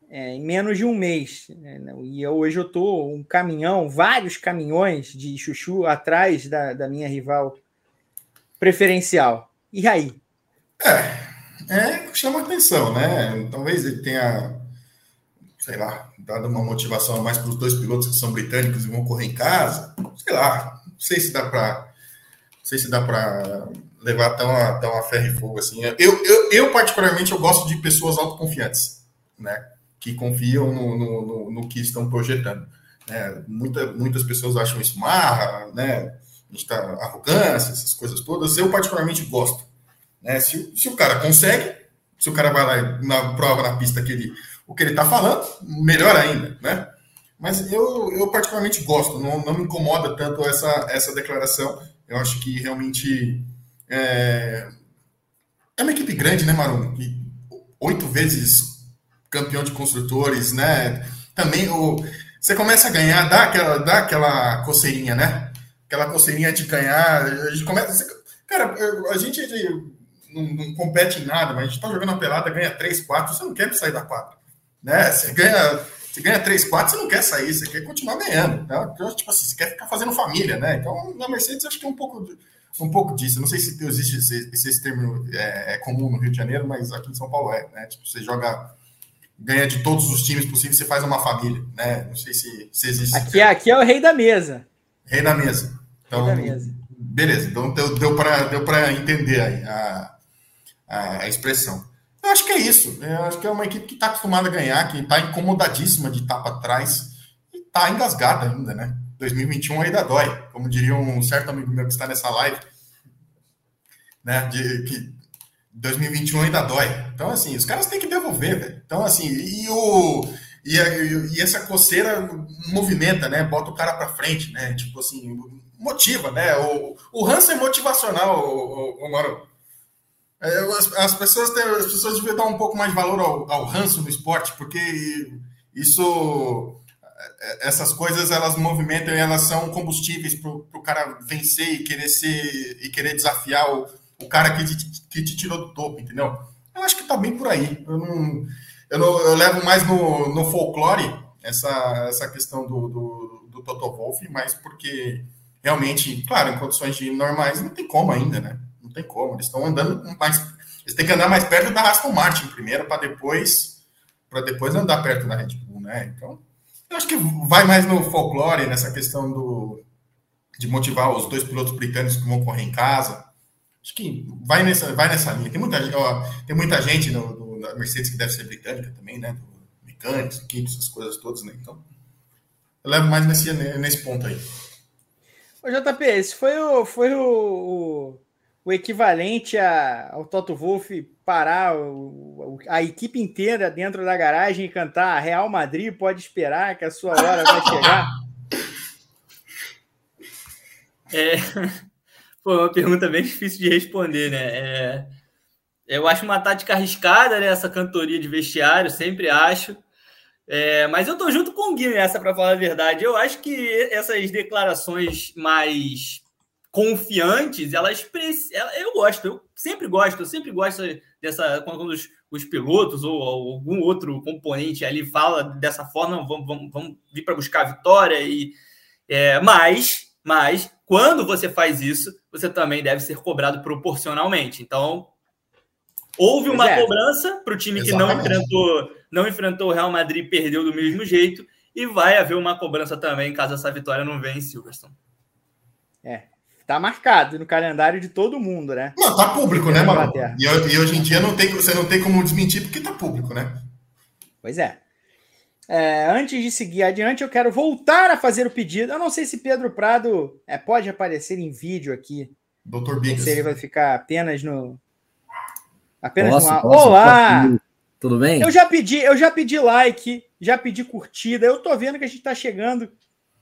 é, em menos de um mês. Né? E eu, hoje eu tô um caminhão, vários caminhões de chuchu atrás da, da minha rival preferencial. E aí? É, é chama atenção, né? Talvez ele tenha, sei lá, dado uma motivação a mais para os dois pilotos que são britânicos e vão correr em casa. Sei lá, não sei se dá para, não sei se dá para levar até uma, até uma ferro e fogo assim. Eu, eu, eu particularmente eu gosto de pessoas autoconfiantes, né? Que confiam no, no, no, no que estão projetando. Né? Muita, muitas pessoas acham isso marra, né? A gente tá arrogância, essas coisas todas, eu particularmente gosto. Né? Se, se o cara consegue, se o cara vai lá na prova, na pista, que ele, o que ele está falando, melhor ainda, né? Mas eu, eu particularmente gosto, não, não me incomoda tanto essa, essa declaração. Eu acho que realmente é, é uma equipe grande, né, Marum? Oito vezes campeão de construtores, né? Também o, você começa a ganhar, dá aquela, dá aquela coceirinha, né? Aquela coceirinha de ganhar. A gente começa. Cara, a gente não, não compete em nada, mas a gente está jogando uma pelada, ganha 3, 4, você não quer sair da quadra. Né? Você ganha, você ganha 3, 4, você não quer sair, você quer continuar ganhando. Então, tipo assim, você quer ficar fazendo família, né? Então, na Mercedes, acho que é um pouco, um pouco disso. não sei se existe esse, esse termo é, é, comum no Rio de Janeiro, mas aqui em São Paulo é, né? Tipo, você joga ganha de todos os times possíveis, você faz uma família, né? Não sei se, se existe. Aqui, aqui é o rei da mesa. Rei da mesa. Então, mesa. beleza. Então deu, deu para deu entender aí a, a, a, expressão. Eu acho que é isso. Eu acho que é uma equipe que está acostumada a ganhar, que está incomodadíssima de estar para trás e está engasgada ainda, né? 2021 ainda dói, como diria um certo amigo meu que está nessa live, né? De, que 2021 ainda dói. Então, assim, os caras têm que devolver, velho. Então, assim, e o. E, e, essa coceira movimenta, né? Bota o cara para frente, né? Tipo assim, motiva, né? O, o Hansen é motivacional, o, o, o. É, as, as, pessoas têm, as pessoas deviam dar um pouco mais de valor ao, ao Hansen no esporte, porque isso é, essas coisas elas movimentam e elas são combustíveis para o cara vencer e querer ser e querer desafiar o, o cara que te, que te tirou do topo, entendeu? Eu acho que tá bem por aí. Eu, não, eu, não, eu levo mais no, no folclore essa, essa questão do, do, do Toto Wolff, mas porque realmente, claro, em condições de normais não tem como ainda, né? Não tem como. Eles estão andando mais. Eles têm que andar mais perto da Aston Martin primeiro, para depois para depois andar perto da Red Bull, né? Então, eu acho que vai mais no folclore, nessa questão do, de motivar os dois pilotos britânicos que vão correr em casa, Acho que vai nessa, vai nessa linha. Tem muita, ó, tem muita gente no, no, na Mercedes que deve ser britânica também, né? Mecânicos, equipes, essas coisas todas, né? Então, eu levo mais nesse, nesse ponto aí. Ô, JP, esse foi o, foi o, o, o equivalente a, ao Toto Wolff parar o, a equipe inteira dentro da garagem e cantar Real Madrid pode esperar que a sua hora vai chegar? (laughs) É. (laughs) Foi uma pergunta bem difícil de responder, né? É, eu acho uma tática arriscada, né? Essa cantoria de vestiário, sempre acho. É, mas eu tô junto com o Gui nessa, para falar a verdade. Eu acho que essas declarações mais confiantes, elas eu gosto, eu sempre gosto, eu sempre gosto dessa quando os, os pilotos ou algum outro componente ali fala dessa forma, vamos, vamos, vamos vir para buscar a vitória e é, mas mas quando você faz isso, você também deve ser cobrado proporcionalmente. Então, houve uma é. cobrança para o time Exatamente. que não enfrentou, não enfrentou o Real Madrid e perdeu do mesmo jeito, e vai haver uma cobrança também caso essa vitória não venha em Silverstone. É, tá marcado no calendário de todo mundo, né? Não, tá público, né, mano? E, e, hoje em dia não tem, você não tem como desmentir porque tá público, né? Pois é. É, antes de seguir adiante, eu quero voltar a fazer o pedido. Eu não sei se Pedro Prado é, pode aparecer em vídeo aqui. Doutor Bigas. Se ele vai ficar apenas no. Apenas posso, no. Posso, Olá! Posso. Tudo bem? Eu já pedi, eu já pedi like, já pedi curtida. Eu tô vendo que a gente tá chegando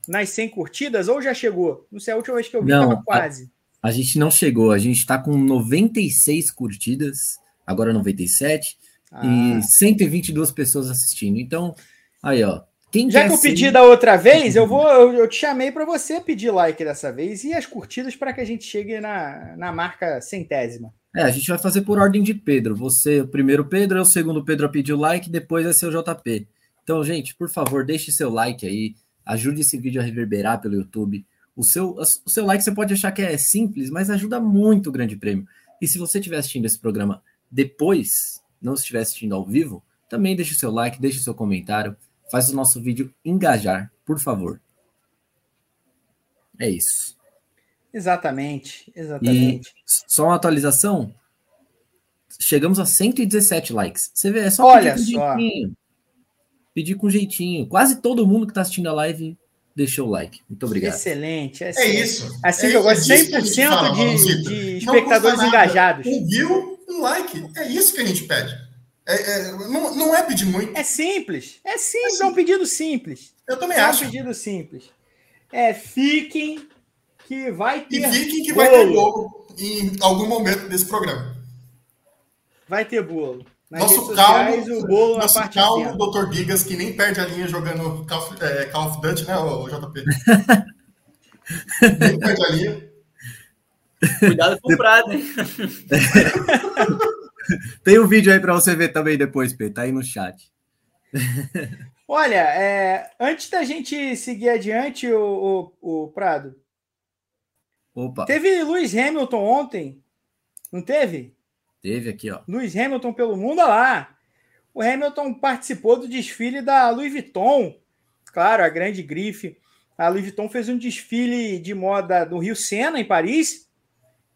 nas 100 curtidas, ou já chegou? Não sei, a última vez que eu vi não, quase. A, a, gente não chegou, a gente tá com 96 curtidas, agora 97, ah. e 122 pessoas assistindo. Então, Aí, ó. Quem Já que eu pedi da outra vez, eu vou, eu, eu te chamei para você pedir like dessa vez e as curtidas para que a gente chegue na, na marca centésima. É, a gente vai fazer por ordem de Pedro. Você, o primeiro Pedro, é o segundo Pedro a pedir o like, depois vai ser o JP. Então, gente, por favor, deixe seu like aí, ajude esse vídeo a reverberar pelo YouTube. O seu, o seu like você pode achar que é simples, mas ajuda muito o Grande Prêmio. E se você estiver assistindo esse programa depois, não estiver assistindo ao vivo, também deixe seu like, deixe seu comentário faz o nosso vídeo engajar, por favor. É isso. Exatamente, exatamente. E só uma atualização. Chegamos a 117 likes. Você vê, é só Olha pedir com só. jeitinho. Pedir com jeitinho. Quase todo mundo que está assistindo a live deixou o like. Muito obrigado. Excelente. É, é isso. Assim é, que eu gosto, 100% fala, de, de espectadores engajados. Um view, um like. É isso que a gente pede. É, é, não, não é pedir muito. É simples. É simples, é, é um pedido simples. Eu também é acho. É um pedido simples. É, fiquem que vai ter. E fiquem que bolo. vai ter bolo em algum momento desse programa. Vai ter bolo. Nas nosso calmo, o bolo nosso calmo, Dr. Gigas, que nem perde a linha jogando Call, é, Call of Duty, né, o JP? nem perde a linha. Cuidado com o Prado, hein? (laughs) Tem um vídeo aí para você ver também depois, Pedro. Tá aí no chat. Olha, é, antes da gente seguir adiante, o, o, o, Prado. Opa. Teve Lewis Hamilton ontem, não teve? Teve aqui, ó. Lewis Hamilton pelo mundo, olha lá. O Hamilton participou do desfile da Louis Vuitton. Claro, a grande grife. A Louis Vuitton fez um desfile de moda no Rio Sena, em Paris,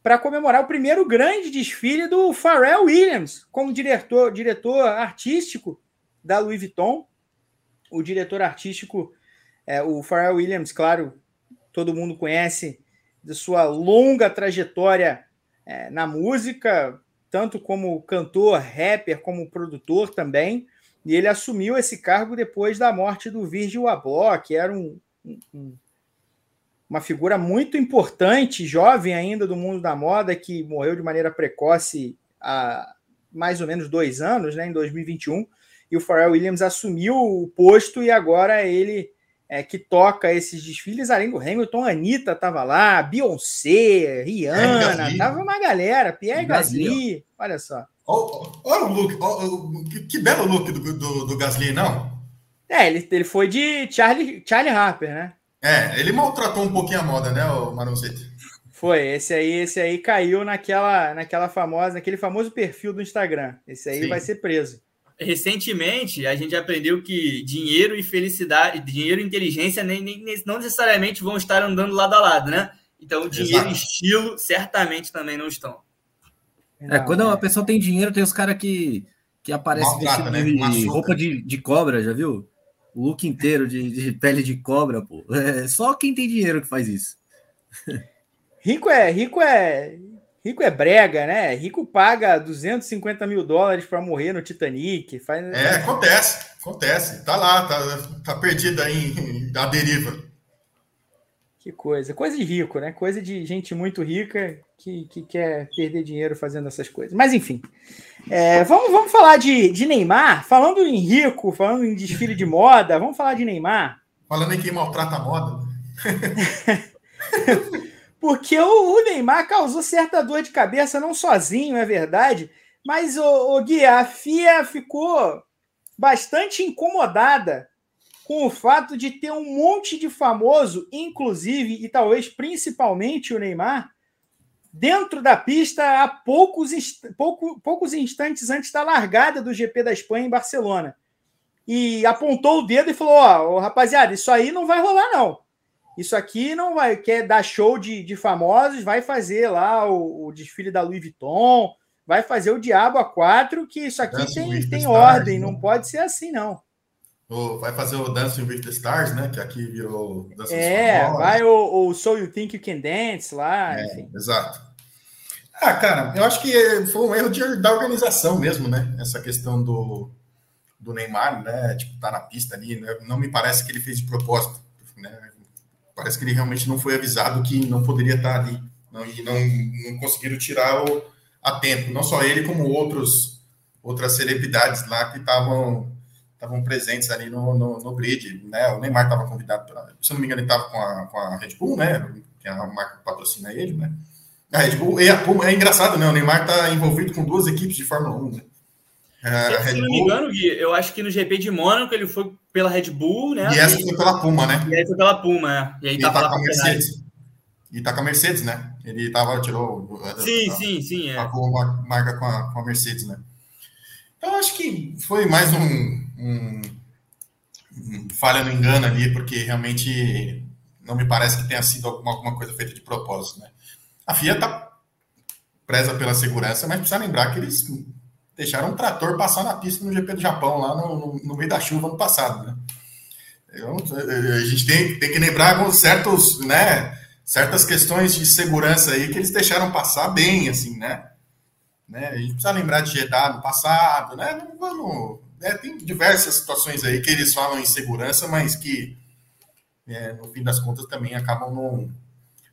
para comemorar o primeiro grande desfile do Pharrell Williams como diretor, diretor artístico da Louis Vuitton. O diretor artístico, é, o Pharrell Williams, claro, todo mundo conhece de sua longa trajetória é, na música, tanto como cantor, rapper, como produtor também. E ele assumiu esse cargo depois da morte do Virgil Abloh, que era um, um, uma figura muito importante, jovem ainda do mundo da moda, que morreu de maneira precoce há mais ou menos dois anos, né, em 2021. E o Pharrell Williams assumiu o posto e agora ele é, que toca esses desfiles, além do Hamilton, Anitta estava lá, Beyoncé, Rihanna, é, tava uma galera, Pierre Gasly, Gasly olha só. Olha o look, oh, que, que, belo look do, do, do, Gasly, não? É, ele, ele foi de Charlie, Charlie Harper, né? É, ele maltratou um pouquinho a moda, né, o Maronzete? Foi, esse aí, esse aí caiu naquela, naquela famosa, naquele famoso perfil do Instagram. Esse aí Sim. vai ser preso. Recentemente, a gente aprendeu que dinheiro e felicidade, dinheiro e inteligência nem, nem, não necessariamente vão estar andando lado a lado, né? Então, dinheiro Exato. e estilo certamente também não estão. É, quando a pessoa tem dinheiro, tem os caras que, que aparecem vestido né? de roupa de, de cobra, já viu? O look inteiro de, de pele de cobra, pô. É só quem tem dinheiro que faz isso. Rico é, rico é, rico é brega, né? Rico paga 250 mil dólares para morrer no Titanic. Faz... É, acontece, acontece. Tá lá, tá, tá perdido aí a deriva. Que coisa, coisa de rico, né? Coisa de gente muito rica que, que quer perder dinheiro fazendo essas coisas. Mas enfim, é, vamos, vamos falar de, de Neymar. Falando em rico, falando em desfile de moda, vamos falar de Neymar. Falando em quem maltrata a moda. (laughs) Porque o, Neymar causou certa dor de cabeça, não sozinho, é verdade. Mas, o, o Gui, a FIA ficou bastante incomodada com o fato de ter um monte de famoso, inclusive e talvez principalmente o Neymar, dentro da pista há poucos, pouco, poucos instantes antes da largada do GP da Espanha em Barcelona. E apontou o dedo e falou: Ó, oh, rapaziada, isso aí não vai rolar, não. Isso aqui não vai. Quer dar show de, de famosos, vai fazer lá o, o desfile da Louis Vuitton, vai fazer o Diabo a quatro, que isso aqui tem, tem ordem, não pode ser assim, não vai fazer o Dancing with the Stars, né? Que aqui virou Dancing É, vai o, o So You Think You Can Dance lá, é, enfim. Exato. Ah, cara, eu acho que foi um erro de, da organização mesmo, né? Essa questão do, do Neymar, né? Tipo, tá na pista ali, né? Não me parece que ele fez de propósito, né? Parece que ele realmente não foi avisado que não poderia estar ali. Não, e não, não conseguiram tirar o, a tempo. Não só ele, como outros outras celebridades lá que estavam estavam presentes ali no, no, no, grid, né? O Neymar estava convidado, pra, se eu não me engano, ele estava com a, com a Red Bull, né? Que é a marca que patrocina ele, né? A Red Bull e a Puma, é engraçado, né? O Neymar está envolvido com duas equipes de Fórmula 1, né? É, se não me engano, Gui, eu acho que no GP de Mônaco ele foi pela Red Bull, né? E essa foi pela Puma, né? E aí foi pela Puma, é. E aí e tá com a Mercedes. E tá com a Mercedes, né? Ele tava, tirou. Sim, a, sim, sim. É. A, a marca com a, com a Mercedes, né? Então, acho que foi mais um, um, um, falha no engano ali, porque realmente não me parece que tenha sido alguma, alguma coisa feita de propósito. Né? A FIA tá preza pela segurança, mas precisa lembrar que eles deixaram um trator passar na pista no GP do Japão, lá no, no, meio da chuva no passado. Né? Eu, a gente tem, tem que lembrar certos, né, certas questões de segurança aí que eles deixaram passar bem, assim, né? Né? A gente precisa lembrar de Jeddah no passado, né? Vamos, né? Tem diversas situações aí que eles falam em segurança, mas que é, no fim das contas também acabam não,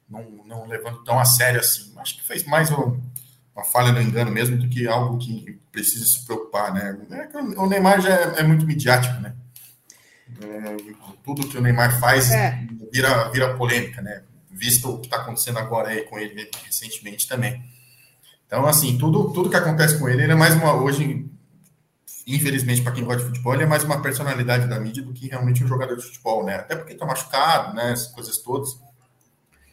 não, não, levando tão a sério assim. Acho que fez mais um, uma falha no engano mesmo do que algo que precisa se preocupar, né? É o Neymar já é, é muito midiático, né? É, tudo que o Neymar faz é. vira, vira polêmica, né? visto o que está acontecendo agora aí com ele recentemente também. Então, assim, tudo, tudo que acontece com ele, ele é mais uma. Hoje, infelizmente, para quem gosta de futebol, ele é mais uma personalidade da mídia do que realmente um jogador de futebol, né? Até porque está machucado, né? Essas coisas todas.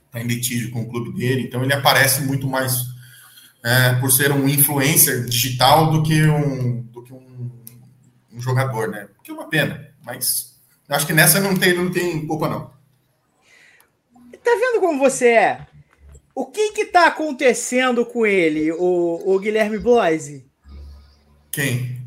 Está em litígio com o clube dele, então ele aparece muito mais é, por ser um influencer digital do que um, do que um, um jogador, né? Que é uma pena, mas acho que nessa não tem, não tem culpa, não. Tá vendo como você é? O que que tá acontecendo com ele, o, o Guilherme Bloise? Quem?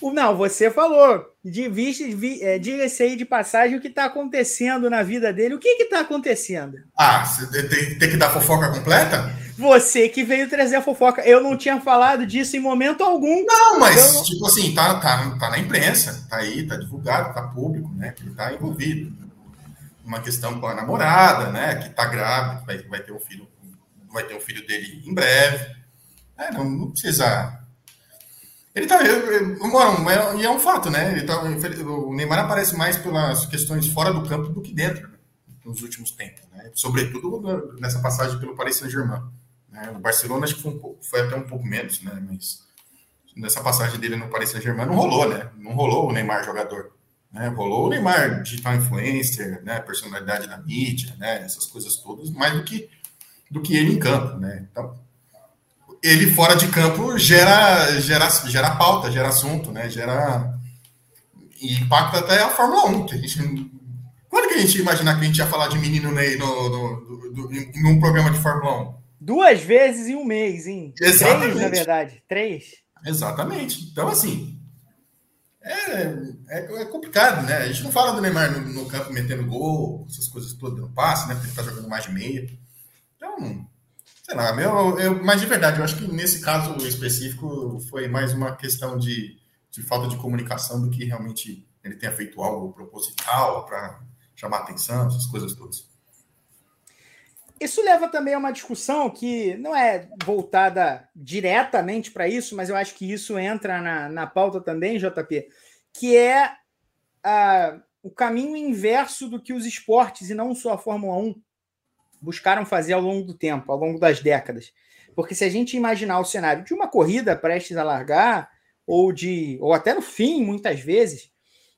O, não, você falou. De vista, vi, é, diga-se aí de passagem o que está acontecendo na vida dele. O que está acontecendo? Ah, você tem, tem, que dar fofoca completa? Você que veio trazer a fofoca. Eu não tinha falado disso em momento algum. Não, mas, não... tipo assim, tá, tá, tá na imprensa, tá aí, tá divulgado, tá público, né? Que ele tá envolvido. Uma questão com a namorada, né? Que tá grávida, vai, vai ter um filho vai ter um filho dele em breve. É, não, não precisa. Ele tá. Bom, é, e é um fato, né? Ele tá, o Neymar aparece mais pelas questões fora do campo do que dentro, né? nos últimos tempos, né? Sobretudo nessa passagem pelo Paris Saint-Germain. Né? O Barcelona acho que foi, um pouco, foi, até um pouco menos, né? Mas nessa passagem dele no Paris Saint-Germain não rolou, né? Não rolou o Neymar jogador. Né? Rolou o Neymar digital influencer, né? Personalidade da mídia, né? Essas coisas todas, mais do que do que ele em campo, né? Então, ele fora de campo gera, gera, gera pauta, gera assunto, né? Gera e impacta até a Fórmula 1, que a gente quando que a gente ia imaginar que a gente ia falar de menino Ney no, no, no, no, em um programa de Fórmula 1? Duas vezes em um mês, hein? Exatamente. Três, na verdade. Três. Exatamente. Então, assim, é, é, é, complicado, né? A gente não fala do Neymar no, no campo metendo gol, essas coisas todas, não passa, né? Porque ele tá jogando mais de meia. Então, sei lá, meu, eu, mas de verdade, eu acho que nesse caso específico foi mais uma questão de, de falta de comunicação do que realmente ele tenha feito algo proposital para chamar atenção, essas coisas todas. Isso leva também a uma discussão que não é voltada diretamente para isso, mas eu acho que isso entra na, na pauta também, JP, que é a, o caminho inverso do que os esportes, e não só a Fórmula 1, buscaram fazer ao longo do tempo, ao longo das décadas. Porque se a gente imaginar o cenário de uma corrida prestes a largar, ou de ou até no fim, muitas vezes,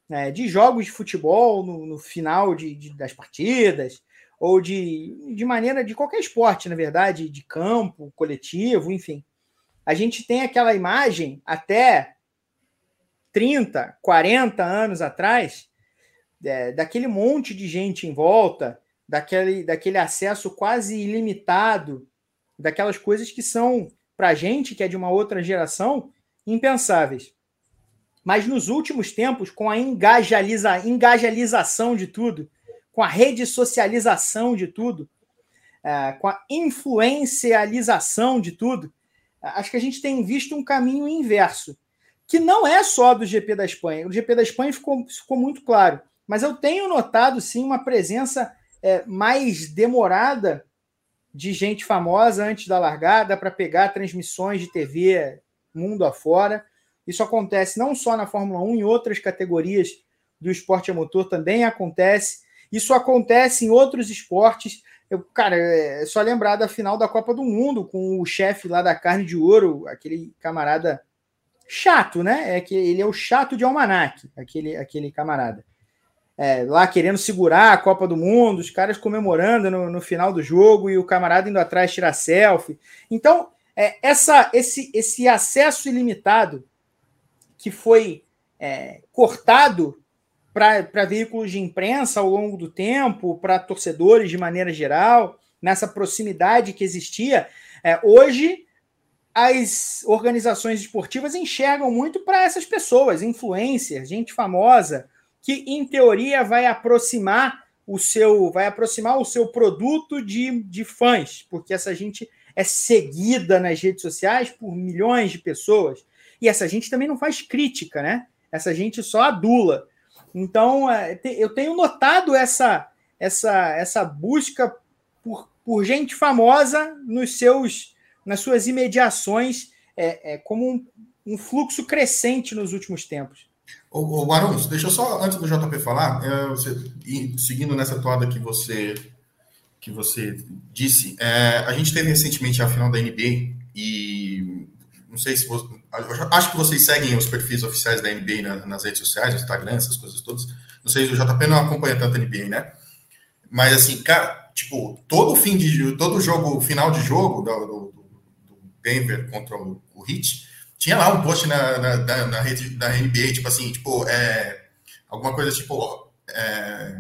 né, de jogos de futebol no, no final de, de, das partidas, ou de, de maneira de qualquer esporte, na verdade, de campo, coletivo, enfim. A gente tem aquela imagem até 30, 40 anos atrás, é, daquele monte de gente em volta, daquele, daquele acesso quase ilimitado, daquelas coisas que são, para a gente, que é de uma outra geração, impensáveis. Mas nos últimos tempos, com a engajaliza, engajalização de tudo, com a rede socialização de tudo, é, com a influencialização de tudo, acho que a gente tem visto um caminho inverso, que não é só do GP da Espanha. O GP da Espanha ficou, ficou muito claro, mas eu tenho notado sim uma presença é, mais demorada de gente famosa antes da largada para pegar transmissões de TV mundo afora. Isso acontece não só na Fórmula 1, em outras categorias do esporte a motor também acontece. Isso acontece em outros esportes. Eu, cara, é só lembrar da final da Copa do Mundo com o chefe lá da carne de ouro, aquele camarada chato, né? É que ele é o chato de almanac, aquele, aquele camarada é, lá querendo segurar a Copa do Mundo, os caras comemorando no, no, final do jogo e o camarada indo atrás tirar selfie. Então, é, essa, esse, esse acesso ilimitado que foi é, cortado para veículos de imprensa ao longo do tempo, para torcedores de maneira geral, nessa proximidade que existia, é, hoje as organizações esportivas enxergam muito para essas pessoas, influencers, gente famosa, que em teoria vai aproximar o seu vai aproximar o seu produto de, de fãs, porque essa gente é seguida nas redes sociais por milhões de pessoas. E essa gente também não faz crítica, né? Essa gente só adula. Então, é, eu tenho notado essa essa essa busca por, por gente famosa nos seus nas suas imediações é, é como um, um fluxo crescente nos últimos tempos. Ô Barons, deixa eu só, antes do JP falar, eu, você, seguindo nessa toada que você que você disse. É, a gente teve recentemente a final da NBA e não sei se você, acho que vocês seguem os perfis oficiais da NBA na, nas redes sociais, Instagram, essas coisas todas. Não sei, o JP não acompanha tanto a NBA, né? Mas assim, cara, tipo, todo fim de todo jogo, final de jogo do, do, do Denver contra o, o Heat, tinha lá um post na, na, na, na rede da NBA, tipo assim, tipo, é, alguma coisa tipo. É,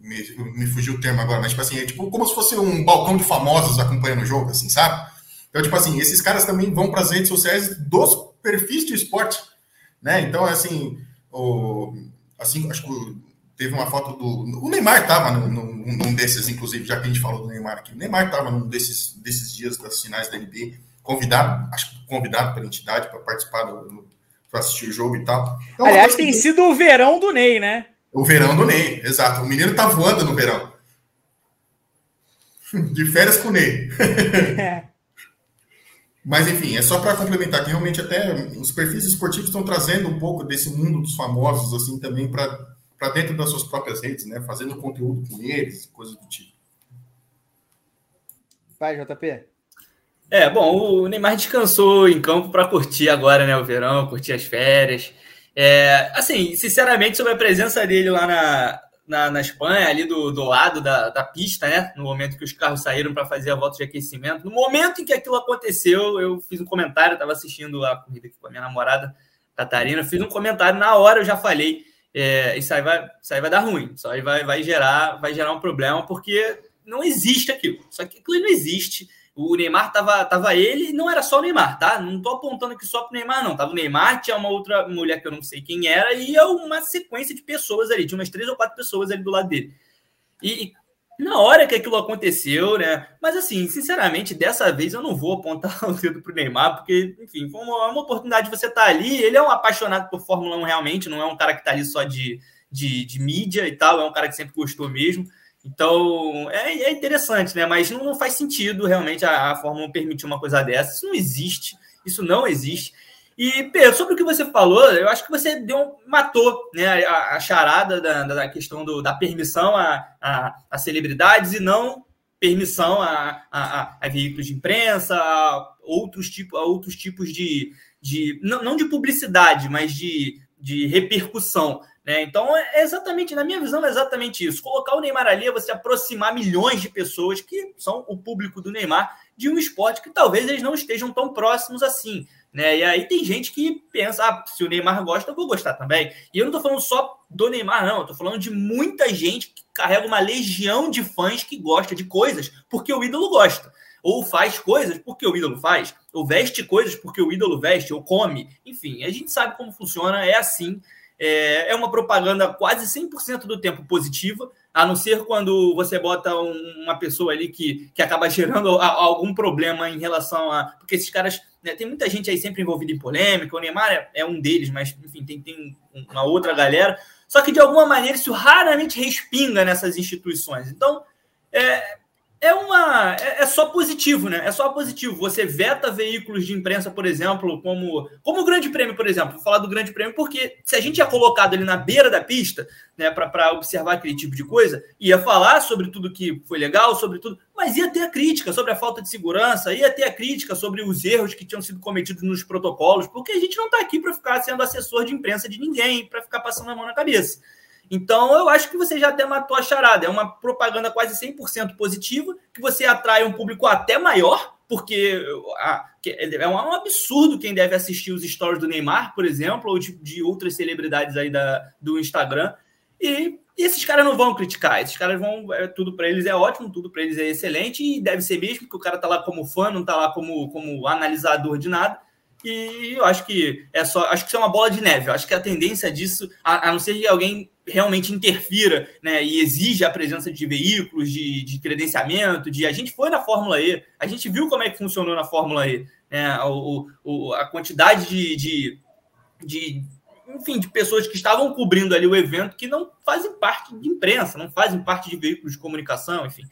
me, me fugiu o termo agora, mas tipo assim, é tipo como se fosse um balcão de famosos acompanhando o jogo, assim, sabe? Então, tipo assim, esses caras também vão para as redes sociais dos perfis de esporte, né? Então, assim, o, assim, acho que teve uma foto do. O Neymar estava num, num, desses, inclusive, já que a gente falou do Neymar aqui. O Neymar estava num desses, desses dias das finais da NBA, convidado, acho que convidado pela entidade para participar do, para assistir o jogo e tal. Então, Aliás, tem que... sido o verão do Ney, né? O verão do Ney, exato. O menino tá voando no verão. (laughs) De férias com o Ney. (laughs) É. Mas, enfim, é só para complementar que realmente até os perfis esportivos estão trazendo um pouco desse mundo dos famosos, assim, também para dentro das suas próprias redes, né? Fazendo conteúdo com eles, coisas do tipo. Vai, JP. É, bom, o Neymar descansou em campo para curtir agora, né, o verão, curtir as férias. É, assim, sinceramente, sobre a presença dele lá na, na, na Espanha, ali do, do lado da, da pista, né? No momento que os carros saíram para fazer a volta de aquecimento. No momento em que aquilo aconteceu, eu fiz um comentário, estava assistindo a corrida aqui com a minha namorada, Catarina, fiz um comentário, na hora eu já falei, é, isso, aí vai, isso aí vai dar ruim, isso aí vai, vai, gerar, vai gerar um problema, porque não existe aquilo. Só que aquilo não existe o Neymar tava, tava ele, não era só o Neymar, tá? Não tô apontando aqui só pro Neymar, não. Tava o Neymar, tinha uma outra mulher que eu não sei quem era, e uma sequência de pessoas ali, tinha umas três ou quatro pessoas ali do lado dele. E, e na hora que aquilo aconteceu, né? Mas assim, sinceramente, dessa vez eu não vou apontar (laughs) o dedo pro Neymar, porque, enfim, foi uma, uma oportunidade de você tá ali. Ele é um apaixonado por Fórmula 1 realmente, não é um cara que tá ali só de, de, de mídia e tal, é um cara que sempre gostou mesmo. Então, é, é, interessante, né? Mas não, não faz sentido realmente a, a, Fórmula 1 permitir uma coisa dessa. Isso não existe. Isso não existe. E, Pedro, sobre o que você falou, eu acho que você deu, matou né, a, a charada da, da questão do, da permissão a, a, a celebridades e não permissão a, a, a, veículos de imprensa, a outros, tipo, a outros tipos de. de não, não de publicidade, mas de, de repercussão. Né? Então, é exatamente, na minha visão, é exatamente isso. Colocar o Neymar ali é você aproximar milhões de pessoas que são o público do Neymar de um esporte que talvez eles não estejam tão próximos assim. Né? E aí tem gente que pensa, ah, se o Neymar gosta, eu vou gostar também. E eu não estou falando só do Neymar, não. Eu tô falando de muita gente que carrega uma legião de fãs que gosta de coisas porque o ídolo gosta. Ou faz coisas porque o ídolo faz, ou veste coisas porque o ídolo veste, ou come. Enfim, a gente sabe como funciona, é assim. É, é uma propaganda quase 100% do tempo positiva, a não ser quando você bota um, uma pessoa ali que, que acaba gerando algum problema em relação a. Porque esses caras. Né, tem muita gente aí sempre envolvida em polêmica, o Neymar é, é um deles, mas enfim, tem, tem uma outra galera. Só que de alguma maneira isso raramente respinga nessas instituições. Então, é, é uma é, é, só positivo, né? É só positivo. Você veta veículos de imprensa, por exemplo, como como o Grande Prêmio, por exemplo. Vou falar do Grande Prêmio porque se a gente é colocado ali na beira da pista, né, para observar aquele tipo de coisa, ia falar sobre tudo que foi legal, sobre tudo, mas ia ter a crítica sobre a falta de segurança, ia ter a crítica sobre os erros que tinham sido cometidos nos protocolos, porque a gente não está aqui para ficar sendo assessor de imprensa de ninguém, para ficar passando a mão na cabeça. Então, eu acho que você já até matou a charada. É uma propaganda quase 100% positiva, que você atrai um público até maior, porque é um absurdo quem deve assistir os stories do Neymar, por exemplo, ou de, de outras celebridades aí da, do Instagram. E, e, esses caras não vão criticar, esses caras vão. É, tudo para eles é ótimo, tudo para eles é excelente, e deve ser mesmo, que o cara tá lá como fã, não tá lá como, como analisador de nada. E eu acho que é só. Acho que isso é uma bola de neve. Eu acho que a tendência disso, a, a não ser que alguém realmente interfira né, e exige a presença de veículos, de, de, credenciamento, de a gente foi na Fórmula E, a gente viu como é que funcionou na Fórmula E, né, o, o, a quantidade de, de, de, enfim, de pessoas que estavam cobrindo ali o evento que não fazem parte de imprensa, não fazem parte de veículos de comunicação, enfim.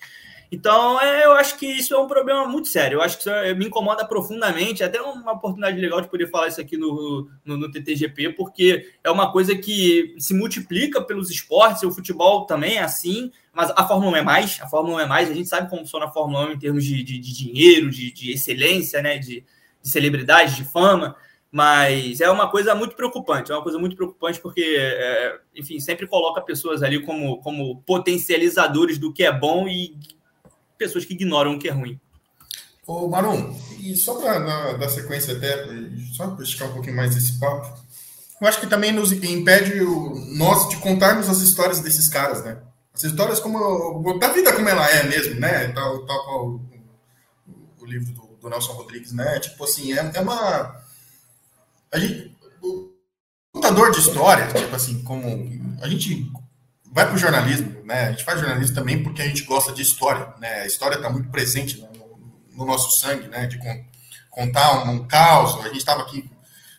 Então, é, eu acho que isso é um problema muito sério. Eu acho que isso é, me incomoda profundamente. Até uma oportunidade legal de poder falar isso aqui no, no, no, TTGP, porque é uma coisa que se multiplica pelos esportes. O futebol também é assim, mas a Fórmula 1 é mais. A Fórmula 1 é mais. A gente sabe como funciona a Fórmula 1 em termos de, de, de dinheiro, de, de, excelência, né? de, de celebridade, de fama. Mas é uma coisa muito preocupante, é uma coisa muito preocupante porque, é, enfim, sempre coloca pessoas ali como, como potencializadores do que é bom e pessoas que ignoram o que é ruim. Ô, Marum, e só para dar sequência até, só para esticar um pouquinho mais esse papo, eu acho que também nos impede o, nós de contarmos as histórias desses caras, né? As histórias como da vida como ela é mesmo, né? Tal, tal o, o, livro do, do, Nelson Rodrigues, né? Tipo assim, é, é uma a gente, o contador de história, tipo assim, como a gente vai para o jornalismo, né? A gente faz jornalismo também porque a gente gosta de história, né? A história está muito presente no, no, nosso sangue, né? De contar um, um caos. A gente estava aqui,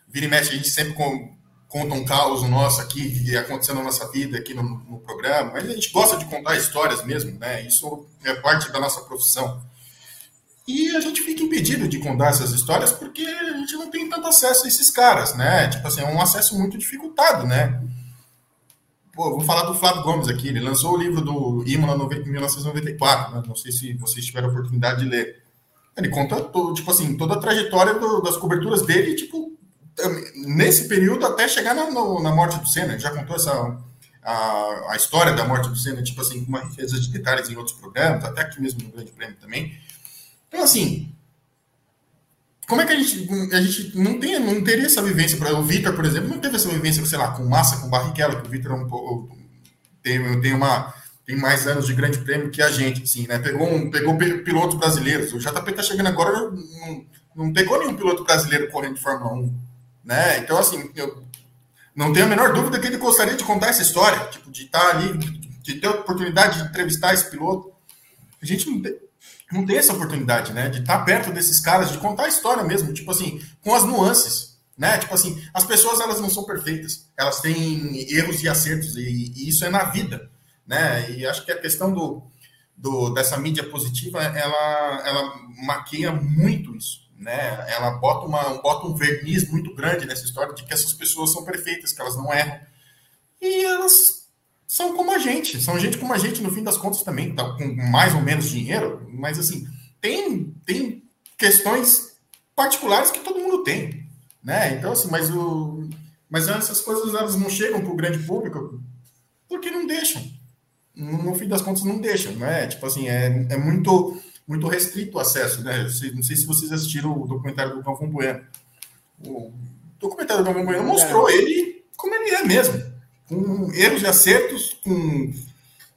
vira e mexe, a gente sempre com, conta um caos nosso aqui, que aconteceu na nossa vida aqui no, no, programa. Mas a gente gosta de contar histórias mesmo, né? Isso é parte da nossa profissão. E a gente fica impedido de contar essas histórias porque a gente não tem tanto acesso a esses caras, né? Tipo assim, é um acesso muito dificultado, né? Pô, vou falar do Flávio Gomes aqui. Ele lançou o livro do Imola em 1994. Né? Não sei se vocês tiveram a oportunidade de ler. Ele conta, todo, tipo assim, toda a trajetória do, das coberturas dele, tipo, nesse período até chegar na, no, na morte do Senna. Ele já contou essa, a, a história da morte do Senna, tipo assim, com uma riqueza de detalhes em outros programas, até aqui mesmo no Grande Prêmio também. Então, assim, como é que a gente, a gente não, tem, não teria essa vivência? Para o Vitor, por exemplo, não teve essa vivência, sei lá, com Massa, com Barrichello, que o Vitor é um tem, tem, uma, tem mais anos de grande prêmio que a gente, assim, né? Pegou, um, pegou pilotos brasileiros. O JP está chegando agora, não, não pegou nenhum piloto brasileiro correndo de Fórmula 1, né? Então, assim, eu não tenho a menor dúvida que ele gostaria de contar essa história, tipo, de estar ali, de ter a oportunidade de entrevistar esse piloto. A gente não tem não tem essa oportunidade, né? De estar perto desses caras, de contar a história mesmo, tipo assim, com as nuances, né? Tipo assim, as pessoas elas não são perfeitas, elas têm erros e acertos e, e isso é na vida, né? E acho que a questão do, do dessa mídia positiva, ela ela maquia muito isso, né? Ela bota uma bota um verniz muito grande nessa história de que essas pessoas são perfeitas, que elas não erram. E elas são como a gente, são gente como a gente, no fim das contas, também, tá com mais ou menos dinheiro, mas assim, tem, tem questões particulares que todo mundo tem, né? Então, assim, mas, o, mas essas coisas elas não chegam para o grande público porque não deixam. No, no, fim das contas, não deixam, né? Tipo assim, é, é muito, muito restrito o acesso, né? Não sei se vocês assistiram o documentário do Galvão Bueno. O documentário do Galvão Bueno mostrou ele como ele é mesmo com erros e acertos, com,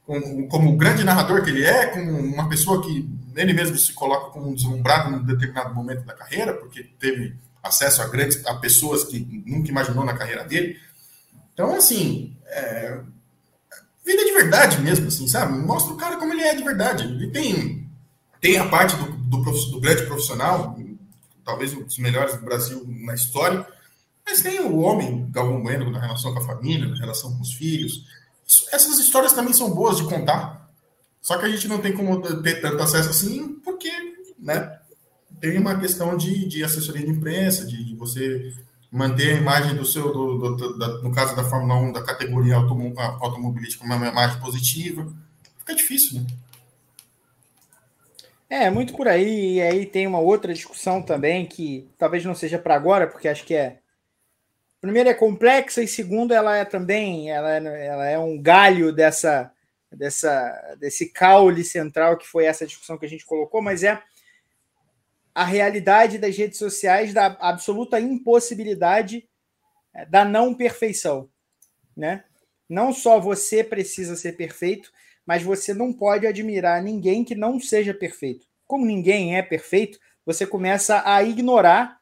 com, como o grande narrador que ele é, como uma pessoa que ele mesmo se coloca como um deslumbrado em um determinado momento da carreira, porque teve acesso a grandes a pessoas que nunca imaginou na carreira dele. Então, assim, é, vida de verdade mesmo, assim, sabe? Mostra o cara como ele é de verdade. Ele tem, tem a parte do, do, do grande profissional, talvez um dos melhores do Brasil na história, mas tem o homem Galvão Bueno na relação com a família, na relação com os filhos. Isso, essas histórias também são boas de contar. Só que a gente não tem como ter tanto acesso assim, porque né, tem uma questão de, de assessoria de imprensa, de, de você manter a imagem do seu, do, do, da, no caso da Fórmula 1, da categoria automobilística, uma imagem positiva. Fica difícil, né? É, muito por aí. E aí tem uma outra discussão também que talvez não seja para agora, porque acho que é primeiro é complexa e segundo ela é também ela é, ela é um galho dessa dessa desse caule central que foi essa discussão que a gente colocou, mas é a realidade das redes sociais da absoluta impossibilidade é, da não perfeição, né? Não só você precisa ser perfeito, mas você não pode admirar ninguém que não seja perfeito. Como ninguém é perfeito, você começa a ignorar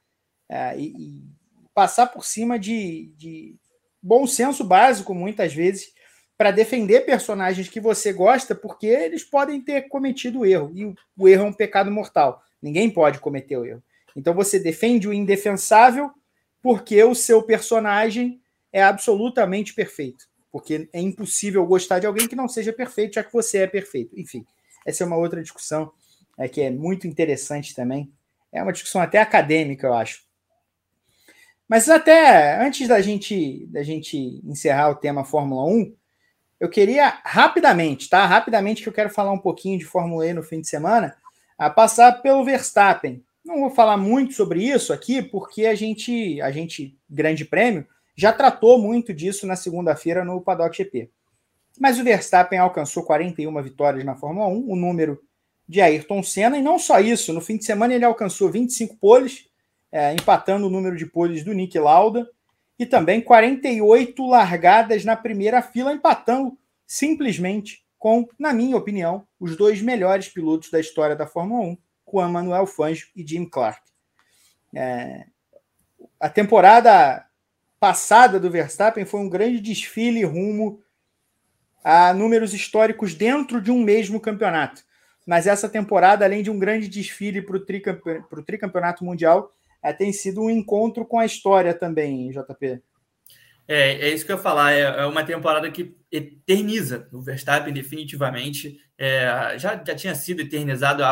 é, e, passar por cima de, de bom senso básico, muitas vezes, para defender personagens que você gosta, porque eles podem ter cometido erro. E o, erro é um pecado mortal. Ninguém pode cometer o erro. Então você defende o indefensável porque o seu personagem é absolutamente perfeito. Porque é impossível gostar de alguém que não seja perfeito, já que você é perfeito. Enfim, essa é uma outra discussão é, que é muito interessante também. É uma discussão até acadêmica, eu acho. Mas até antes da gente, da gente encerrar o tema Fórmula 1, eu queria rapidamente, tá? Rapidamente que eu quero falar um pouquinho de Fórmula E no fim de semana, a passar pelo Verstappen. Não vou falar muito sobre isso aqui, porque a gente, a gente, Grande Prêmio, já tratou muito disso na segunda-feira no Paddock GP. Mas o Verstappen alcançou 41 vitórias na Fórmula 1, o número de Ayrton Senna, e não só isso, no fim de semana ele alcançou 25 poles, é, empatando o número de poles do Nick Lauda, e também 48 largadas na primeira fila, empatando simplesmente com, na minha opinião, os dois melhores pilotos da história da Fórmula 1, Juan Manuel Fangio e Jim Clark. É, a temporada passada do Verstappen foi um grande desfile rumo a números históricos dentro de um mesmo campeonato. Mas essa temporada, além de um grande desfile para o tricampeonato mundial, é, tem sido um encontro com a história também, JP. É, é isso que eu ia falar. É, é uma temporada que eterniza o Verstappen definitivamente. É, já, já tinha sido eternizado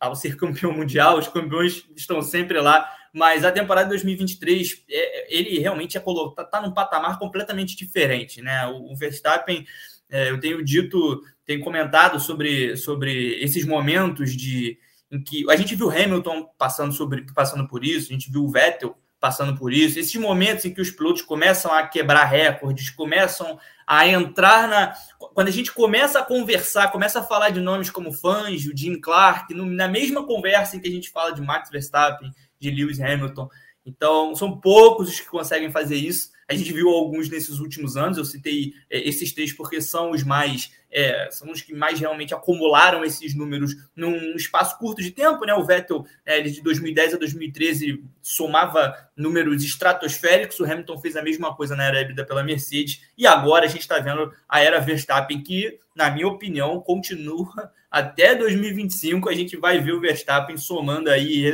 ao ser campeão mundial, os campeões estão sempre lá, mas a temporada de 2023, é, ele realmente é está tá num patamar completamente diferente, né? O, o Verstappen, é, eu tenho dito, tenho comentado sobre, sobre esses momentos de em que a gente viu Hamilton passando sobre passando por isso, a gente viu o Vettel passando por isso, esses momentos em que os pilotos começam a quebrar recordes, começam a entrar na. Quando a gente começa a conversar, começa a falar de nomes como Fangio, Jim Clark, na mesma conversa em que a gente fala de Max Verstappen, de Lewis Hamilton. Então, são poucos os que conseguem fazer isso. A gente viu alguns nesses últimos anos, eu citei é, esses três porque são os mais é, são os que mais realmente acumularam esses números num espaço curto de tempo, né? O Vettel, é, de 2010 a 2013, somava números estratosféricos, o Hamilton fez a mesma coisa na era híbrida pela Mercedes, e agora a gente está vendo a era Verstappen, que, na minha opinião, continua (laughs) até 2025. A gente vai ver o Verstappen somando aí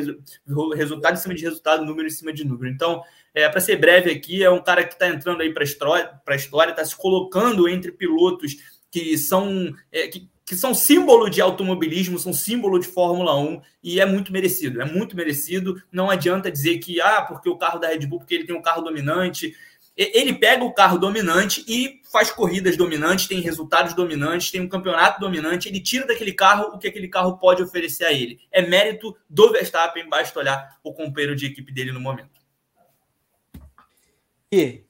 resultado em cima de resultado, número em cima de número. Então, é, para ser breve aqui, é um cara que está entrando aí para a história, está se colocando entre pilotos que são, é, que, que são símbolo de automobilismo, são símbolo de Fórmula 1 e é muito merecido, é muito merecido. Não adianta dizer que, ah, porque o carro da Red Bull, porque ele tem um carro dominante. Ele pega o carro dominante e faz corridas dominantes, tem resultados dominantes, tem um campeonato dominante. Ele tira daquele carro o que aquele carro pode oferecer a ele. É mérito do Verstappen, basta olhar o companheiro de equipe dele no momento. E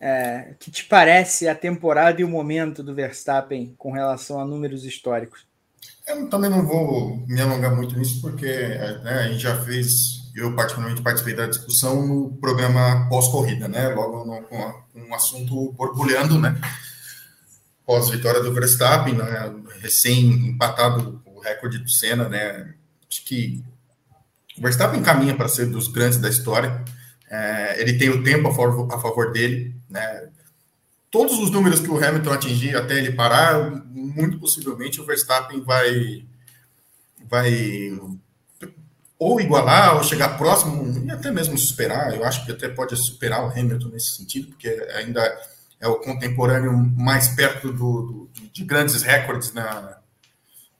é, que te parece a temporada e o momento do Verstappen com relação a números históricos? Eu também não vou me alongar muito nisso, porque né, a gente já fez, eu particularmente participei da discussão no programa pós-corrida, né? Logo no, com, um assunto borbulhando, né? Pós-vitória do Verstappen, né, recém-empatado o recorde do Senna, né? Acho que o Verstappen caminha para ser dos grandes da história. É, ele tem o tempo a favor, a favor dele. Né? Todos os números que o Hamilton atingir até ele parar, muito possivelmente o Verstappen vai, vai ou igualar, ou chegar próximo, e até mesmo superar. Eu acho que até pode superar o Hamilton nesse sentido, porque ainda é o contemporâneo mais perto do, do de grandes recordes na,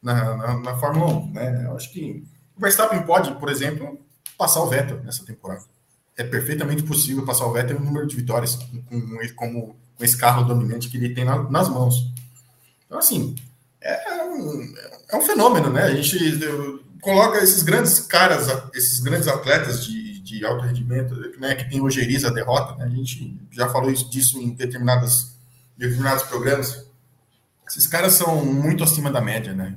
na, na, na Fórmula 1. Né? Eu acho que o Verstappen pode, por exemplo, passar o Vettel nessa temporada é perfeitamente possível passar o Vettel no número de vitórias com, com, com esse carro dominante que ele tem na, nas mãos. Então, assim, é um, é um fenômeno, né? A gente coloca esses grandes caras, esses grandes atletas de, de alto rendimento, né, que tem ojeriza a derrota, né? A gente já falou disso em determinados programas. Esses caras são muito acima da média, né?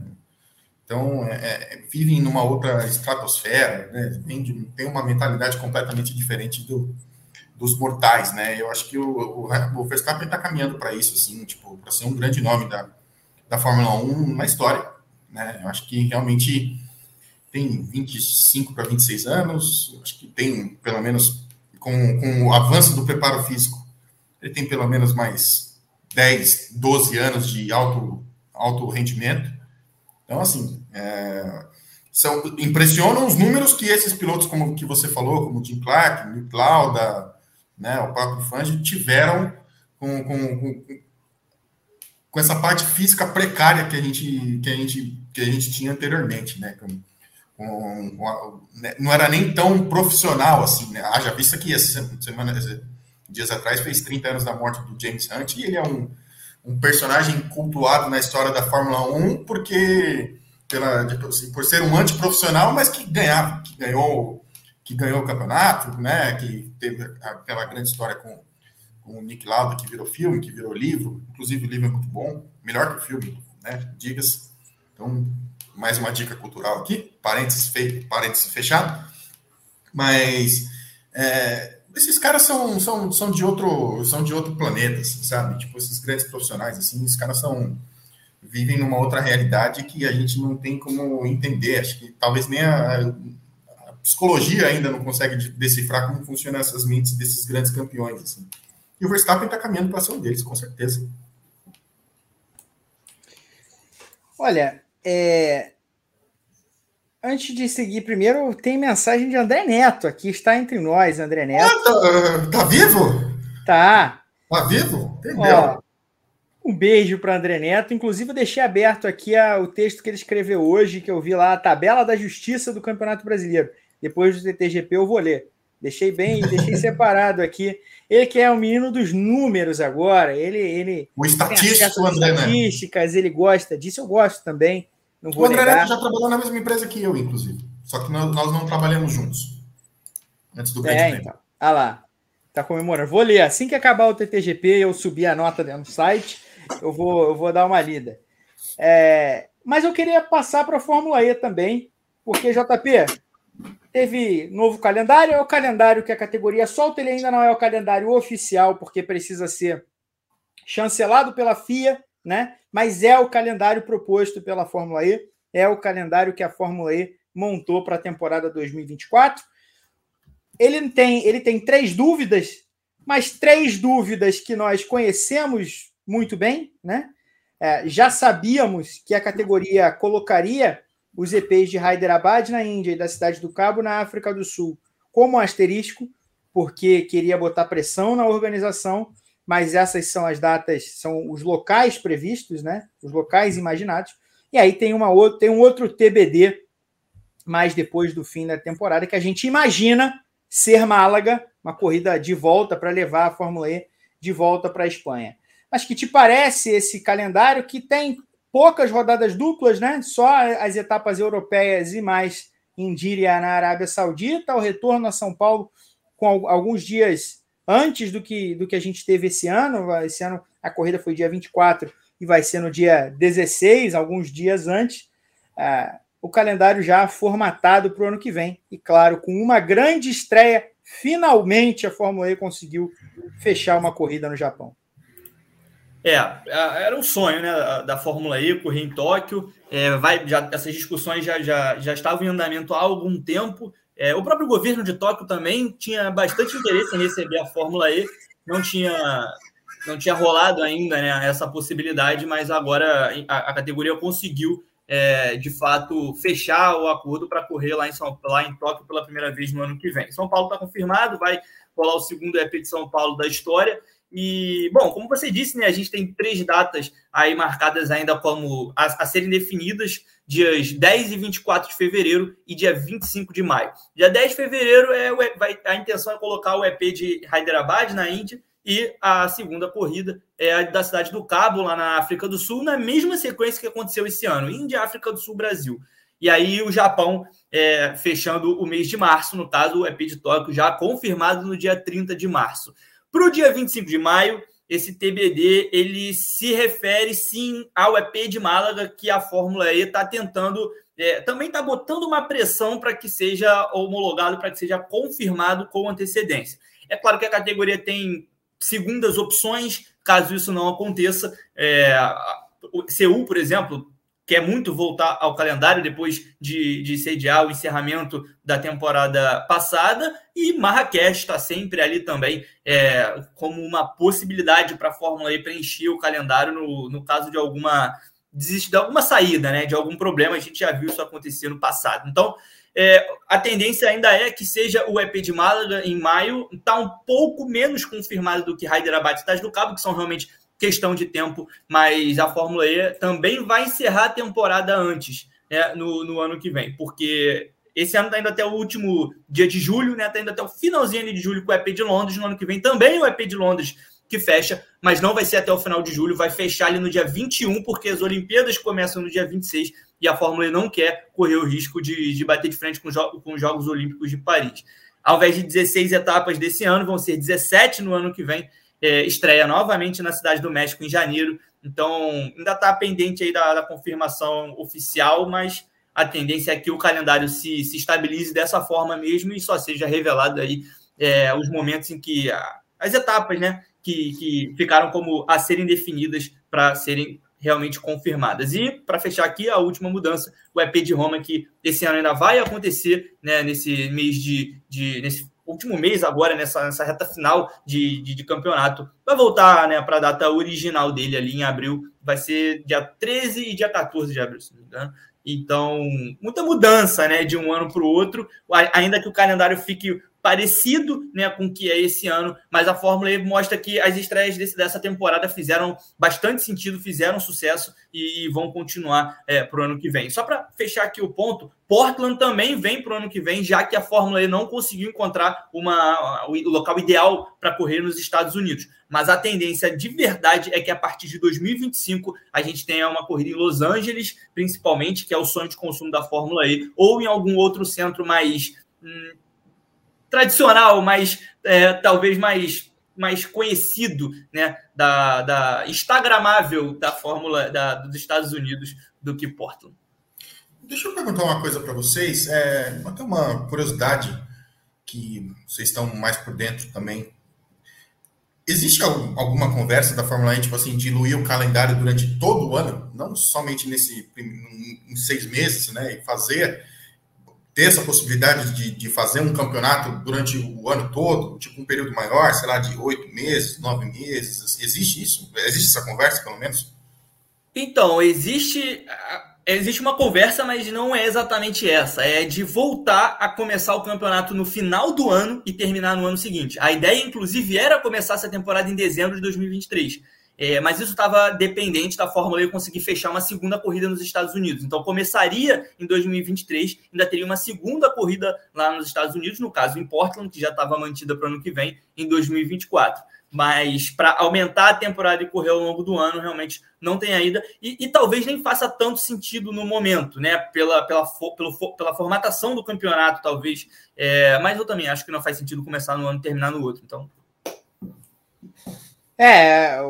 Então, é, é, vivem numa outra estratosfera, né? tem, tem uma mentalidade completamente diferente do, dos mortais, né? Eu acho que o, o, o Verstappen está caminhando para isso, assim, tipo, para ser um grande nome da, da Fórmula 1 na história, né? Eu acho que realmente tem 25 para 26 anos, acho que tem, pelo menos, com, com o avanço do preparo físico, ele tem pelo menos mais 10, 12 anos de alto, alto rendimento, então, assim, é, são, impressionam os números que esses pilotos, como que você falou, como o Jim Clark, Nick Lauda, né, o próprio Fangio, tiveram com, com, com, com, essa parte física precária que a gente, que a gente, que a gente tinha anteriormente, né? Com, com, né, não era nem tão profissional assim, né? Haja vista que essa semana, dias atrás, fez 30 anos da morte do James Hunt e ele é um, um personagem cultuado na história da Fórmula 1 porque pela, assim, por ser um antiprofissional, mas que ganhava, que ganhou, que ganhou o campeonato, né? Que teve aquela grande história com, com o Nick Lauda, que virou filme, que virou livro. Inclusive, o livro é muito bom, melhor que o filme, né? Digas. Então, mais uma dica cultural aqui, parênteses, fe, parênteses fechado. Mas é, esses caras são, são, são, de outro, são de outro planeta, assim, sabe? Tipo, esses grandes profissionais, assim, esses caras são vivem numa outra realidade que a gente não tem como entender. Acho que talvez nem a, a psicologia ainda não consegue decifrar como funcionam essas mentes desses grandes campeões. Assim. E o Verstappen está caminhando para ser um deles, com certeza. Olha, é... antes de seguir, primeiro tem mensagem de André Neto aqui, está entre nós, André Neto. Ah, tá, tá, vivo? Tá. Tá vivo? Entendeu? Um beijo para André Neto. Inclusive, eu deixei aberto aqui a, o texto que ele escreveu hoje, que eu vi lá, a tabela da justiça do Campeonato Brasileiro. Depois do TTGP eu vou ler. Deixei bem, deixei (laughs) separado aqui. Ele que é o menino dos números agora, ele. ele o estatístico, André, estatísticas, né? ele gosta disso, eu gosto também. Não vou o André negar. Neto já trabalhou na mesma empresa que eu, inclusive. Só que nós, não trabalhamos juntos. Antes do é, então. Ah lá. Tá comemorando. Vou ler. Assim que acabar o TTGP, eu subir a nota do site eu vou, eu vou dar uma lida. É, mas eu queria passar para a Fórmula E também, porque JP teve novo calendário, é o calendário que a categoria solta, ele ainda não é o calendário oficial, porque precisa ser chancelado pela FIA, né? Mas é o calendário proposto pela Fórmula E, é o calendário que a Fórmula E montou para a temporada 2024. Ele tem, ele tem três dúvidas, mas três dúvidas que nós conhecemos muito bem, né? É, já sabíamos que a categoria colocaria os EPs de Hyderabad na Índia e da Cidade do Cabo na África do Sul como asterisco, porque queria botar pressão na organização, mas essas são as datas, são os locais previstos, né? Os locais imaginados. E aí tem uma tem um outro TBD mais depois do fim da temporada que a gente imagina ser Málaga, uma corrida de volta para levar a Fórmula E de volta para a Espanha. Mas que te parece esse calendário que tem poucas rodadas duplas, né? Só as etapas europeias e mais em na Arábia Saudita, o retorno a São Paulo com alguns dias antes do que, do que a gente teve esse ano. Esse ano a corrida foi dia 24 e vai ser no dia 16, alguns dias antes. Ah, o calendário já formatado para o ano que vem. E claro, com uma grande estreia, finalmente a Fórmula E conseguiu fechar uma corrida no Japão. É, era um sonho né, da Fórmula E correr em Tóquio. É, vai, já, essas discussões já, já, já estavam em andamento há algum tempo. É, o próprio governo de Tóquio também tinha bastante interesse em receber a Fórmula E. Não tinha, não tinha rolado ainda né, essa possibilidade, mas agora a, a categoria conseguiu, é, de fato, fechar o acordo para correr lá em, São, lá em Tóquio pela primeira vez no ano que vem. São Paulo está confirmado, vai rolar o segundo EP de São Paulo da história. E, bom, como você disse, né, a gente tem três datas aí marcadas ainda como a, a, serem definidas, dias 10 e 24 de fevereiro e dia 25 de maio. Dia 10 de fevereiro é vai, a intenção é colocar o EP de Hyderabad, na Índia, e a segunda corrida é a da cidade do Cabo, lá na África do Sul, na mesma sequência que aconteceu esse ano, Índia, África do Sul, Brasil. E aí o Japão é, fechando o mês de março, no caso, o EP de Tóquio já confirmado no dia 30 de março. Para o dia 25 de maio, esse TBD ele se refere sim ao EP de Málaga que a Fórmula E está tentando, é, também está botando uma pressão para que seja homologado, para que seja confirmado com antecedência. É claro que a categoria tem segundas opções, caso isso não aconteça. É, Seul, por exemplo, quer muito voltar ao calendário depois de, de sediar o encerramento da temporada passada, e Marrakech está sempre ali também é, como uma possibilidade para a Fórmula E preencher o calendário no, no caso de alguma de alguma saída, né, de algum problema, a gente já viu isso acontecer no passado. Então, é, a tendência ainda é que seja o EP de Málaga em maio, está um pouco menos confirmado do que Hyderabad e Cidade do Cabo, que são realmente questão de tempo, mas a Fórmula E também vai encerrar a temporada antes, né, no, no ano que vem, porque esse ano está indo até o último dia de julho, né? Está indo até o finalzinho de julho com o EP de Londres. No ano que vem também o EP de Londres que fecha, mas não vai ser até o final de julho, vai fechar ali no dia 21, porque as Olimpíadas começam no dia 26 e a Fórmula E não quer correr o risco de, de bater de frente com, com os Jogos Olímpicos de Paris. Ao invés de 16 etapas desse ano, vão ser 17 no ano que vem. É, estreia novamente na Cidade do México em janeiro. Então, ainda está pendente aí da, da, confirmação oficial, mas a tendência é que o calendário se, se estabilize dessa forma mesmo e só seja revelado aí é, os momentos em que a, as etapas, né, que, que ficaram como a serem definidas para serem realmente confirmadas. E, para fechar aqui, a última mudança, o EP de Roma, que esse ano ainda vai acontecer, né, nesse mês de, de nesse último mês agora, nessa, nessa reta final de, de, de campeonato, vai voltar né, para a data original dele ali em abril, vai ser dia 13 e dia 14 de abril, se não me engano. Então, muita mudança né, de um ano para o outro, ainda que o calendário fique parecido né, com o que é esse ano, mas a Fórmula E mostra que as estreias desse, dessa temporada fizeram bastante sentido, fizeram sucesso e, e vão continuar é, para o ano que vem. Só para fechar aqui o ponto, Portland também vem para o ano que vem, já que a Fórmula E não conseguiu encontrar uma, o local ideal para correr nos Estados Unidos. Mas a tendência de verdade é que a partir de 2025 a gente tenha uma corrida em Los Angeles, principalmente, que é o sonho de consumo da Fórmula E, ou em algum outro centro mais. Hum, tradicional, mais é, talvez mais, mais conhecido, né, da, da instagramável da Fórmula da, dos Estados Unidos do que Portland. Deixa eu perguntar uma coisa para vocês, é, até uma curiosidade que vocês estão mais por dentro também. Existe alguma conversa da Fórmula 1, tipo assim, diluir o calendário durante todo o ano, não somente nesse em seis meses, né, e fazer ter essa possibilidade de, de fazer um campeonato durante o ano todo, tipo um período maior, sei lá, de oito meses, nove meses? Existe isso? Existe essa conversa, pelo menos? Então, existe existe uma conversa, mas não é exatamente essa. É de voltar a começar o campeonato no final do ano e terminar no ano seguinte. A ideia, inclusive, era começar essa temporada em dezembro de 2023. É, mas isso estava dependente da Fórmula E conseguir fechar uma segunda corrida nos Estados Unidos. Então começaria em 2023, ainda teria uma segunda corrida lá nos Estados Unidos, no caso em Portland, que já estava mantida para o ano que vem, em 2024. Mas para aumentar a temporada e correr ao longo do ano, realmente não tem ainda. E, e talvez nem faça tanto sentido no momento, né? Pela, pela, pelo, pela formatação do campeonato, talvez. É, mas eu também acho que não faz sentido começar no ano e terminar no outro. Então. É,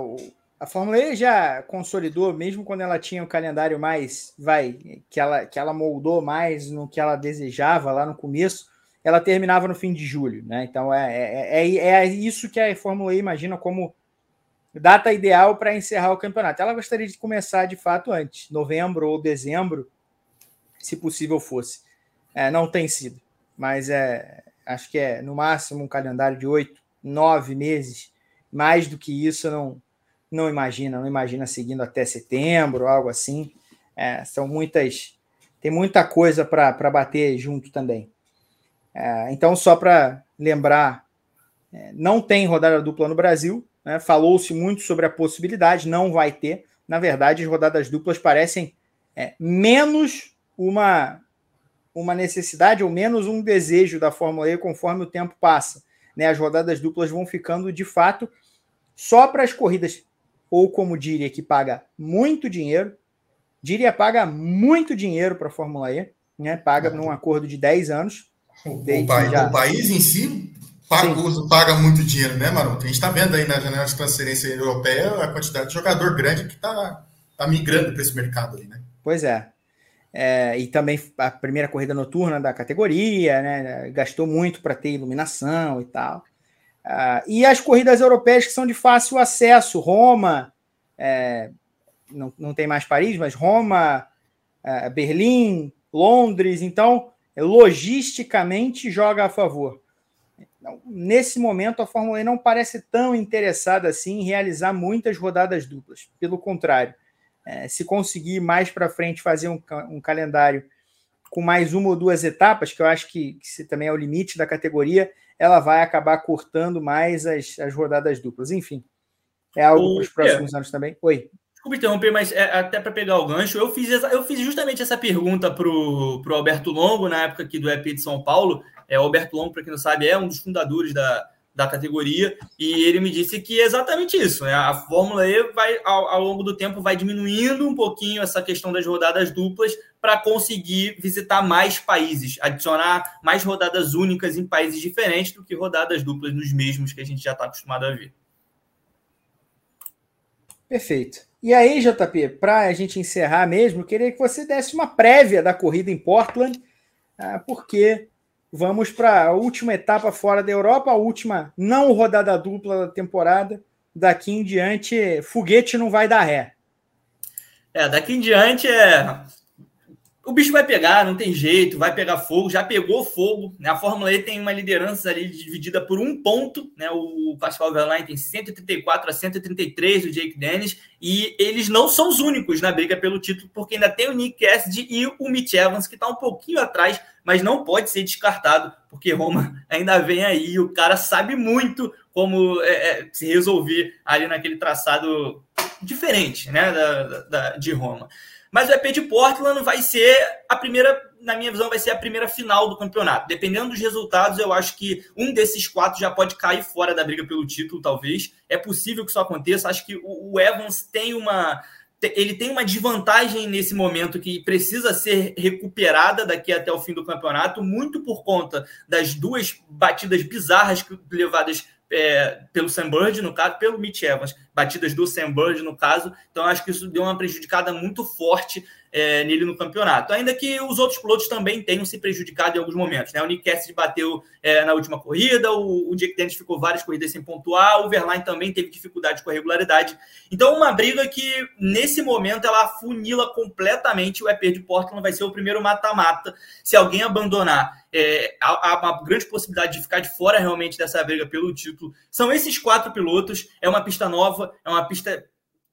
a Fórmula E já consolidou, mesmo quando ela tinha o calendário mais, vai, que ela, que ela moldou mais no que ela desejava lá no começo, ela terminava no fim de julho, né? Então é, é, é, é isso que a Fórmula E imagina como data ideal para encerrar o campeonato. Ela gostaria de começar de fato antes, novembro ou dezembro, se possível fosse. É, não tem sido, mas é, acho que é no máximo um calendário de oito, nove meses. Mais do que isso, não não imagina, não imagina seguindo até setembro, algo assim. É, são muitas, tem muita coisa para bater junto também. É, então, só para lembrar, é, não tem rodada dupla no Brasil. Né? Falou-se muito sobre a possibilidade, não vai ter. Na verdade, as rodadas duplas parecem é, menos uma, uma necessidade ou menos um desejo da Fórmula E conforme o tempo passa. Né? As rodadas duplas vão ficando de fato só para as corridas ou como diria que paga muito dinheiro. Diria paga muito dinheiro para a Fórmula E, né? Paga num acordo de 10 anos. O, país, já... o país, em si paga, paga muito dinheiro, né, Maroto? A gente está vendo aí na janela de transferência europeia a quantidade de jogador grande que está tá migrando para esse mercado aí, né? Pois é. é. E também a primeira corrida noturna da categoria, né? Gastou muito para ter iluminação e tal. Uh, e as corridas europeias que são de fácil acesso, Roma, é, não, não tem mais Paris, mas Roma, é, Berlim, Londres, então logisticamente joga a favor. Então, nesse momento, a Fórmula E não parece tão interessada assim em realizar muitas rodadas duplas. Pelo contrário, é, se conseguir mais para frente fazer um, um, calendário com mais uma ou duas etapas, que eu acho que, que também é o limite da categoria, ela vai acabar cortando mais as, as rodadas duplas. Enfim, É algo para os próximos anos também? Oi. Desculpa interromper, mas é, até para pegar o gancho, eu fiz, eu fiz justamente essa pergunta para o Alberto Longo, na época aqui do EP de São Paulo. É, o Alberto Longo, para quem não sabe, é um dos fundadores da, da categoria, e ele me disse que é exatamente isso. Né? A Fórmula E vai, ao, ao, longo do tempo, vai diminuindo um pouquinho essa questão das rodadas duplas para conseguir visitar mais países, adicionar mais rodadas únicas em países diferentes do que rodadas duplas nos mesmos que a gente já está acostumado a ver. Perfeito. E aí, JP, para a gente encerrar mesmo, queria que você desse uma prévia da corrida em Portland, ah, porque vamos para a última etapa fora da Europa, a última não rodada dupla da temporada. Daqui em diante, foguete não vai dar ré. É, daqui em diante é o bicho vai pegar, não tem jeito, vai pegar fogo, já pegou fogo. Né? A Fórmula E tem uma liderança ali dividida por um ponto, né? O Pascal Verlaine tem 134 a 133 do Jake Dennis, e eles não são os únicos na briga pelo título, porque ainda tem o Nick Cassidy e o Mitch Evans, que está um pouquinho atrás, mas não pode ser descartado, porque Roma (laughs) ainda vem aí, e o cara sabe muito como é, é, se resolver ali naquele traçado diferente né? da, da de Roma. Mas o EP de Portland vai ser a primeira, na minha visão, vai ser a primeira final do campeonato. Dependendo dos resultados, eu acho que um desses quatro já pode cair fora da briga pelo título, talvez. É possível que isso aconteça. Acho que o Evans tem uma. Ele tem uma desvantagem nesse momento que precisa ser recuperada daqui até o fim do campeonato, muito por conta das duas batidas bizarras levadas é, pelo Sam Bird, no caso, pelo Mitch Evans, batidas do Sam Bird, no caso. Então, acho que isso deu uma prejudicada muito forte é, nele no campeonato. Ainda que os outros pilotos também tenham se prejudicado em alguns momentos. Né? O Nick Cassidy bateu é, na última corrida, o, o Jake Dennis ficou várias corridas sem pontuar, o Verlaine também teve dificuldade com a regularidade. Então, uma briga que, nesse momento, ela afunila completamente o EP de Portland, vai ser o primeiro mata-mata. Se alguém abandonar, é, há uma grande possibilidade de ficar de fora realmente dessa briga pelo título. São esses quatro pilotos, é uma pista nova, é uma pista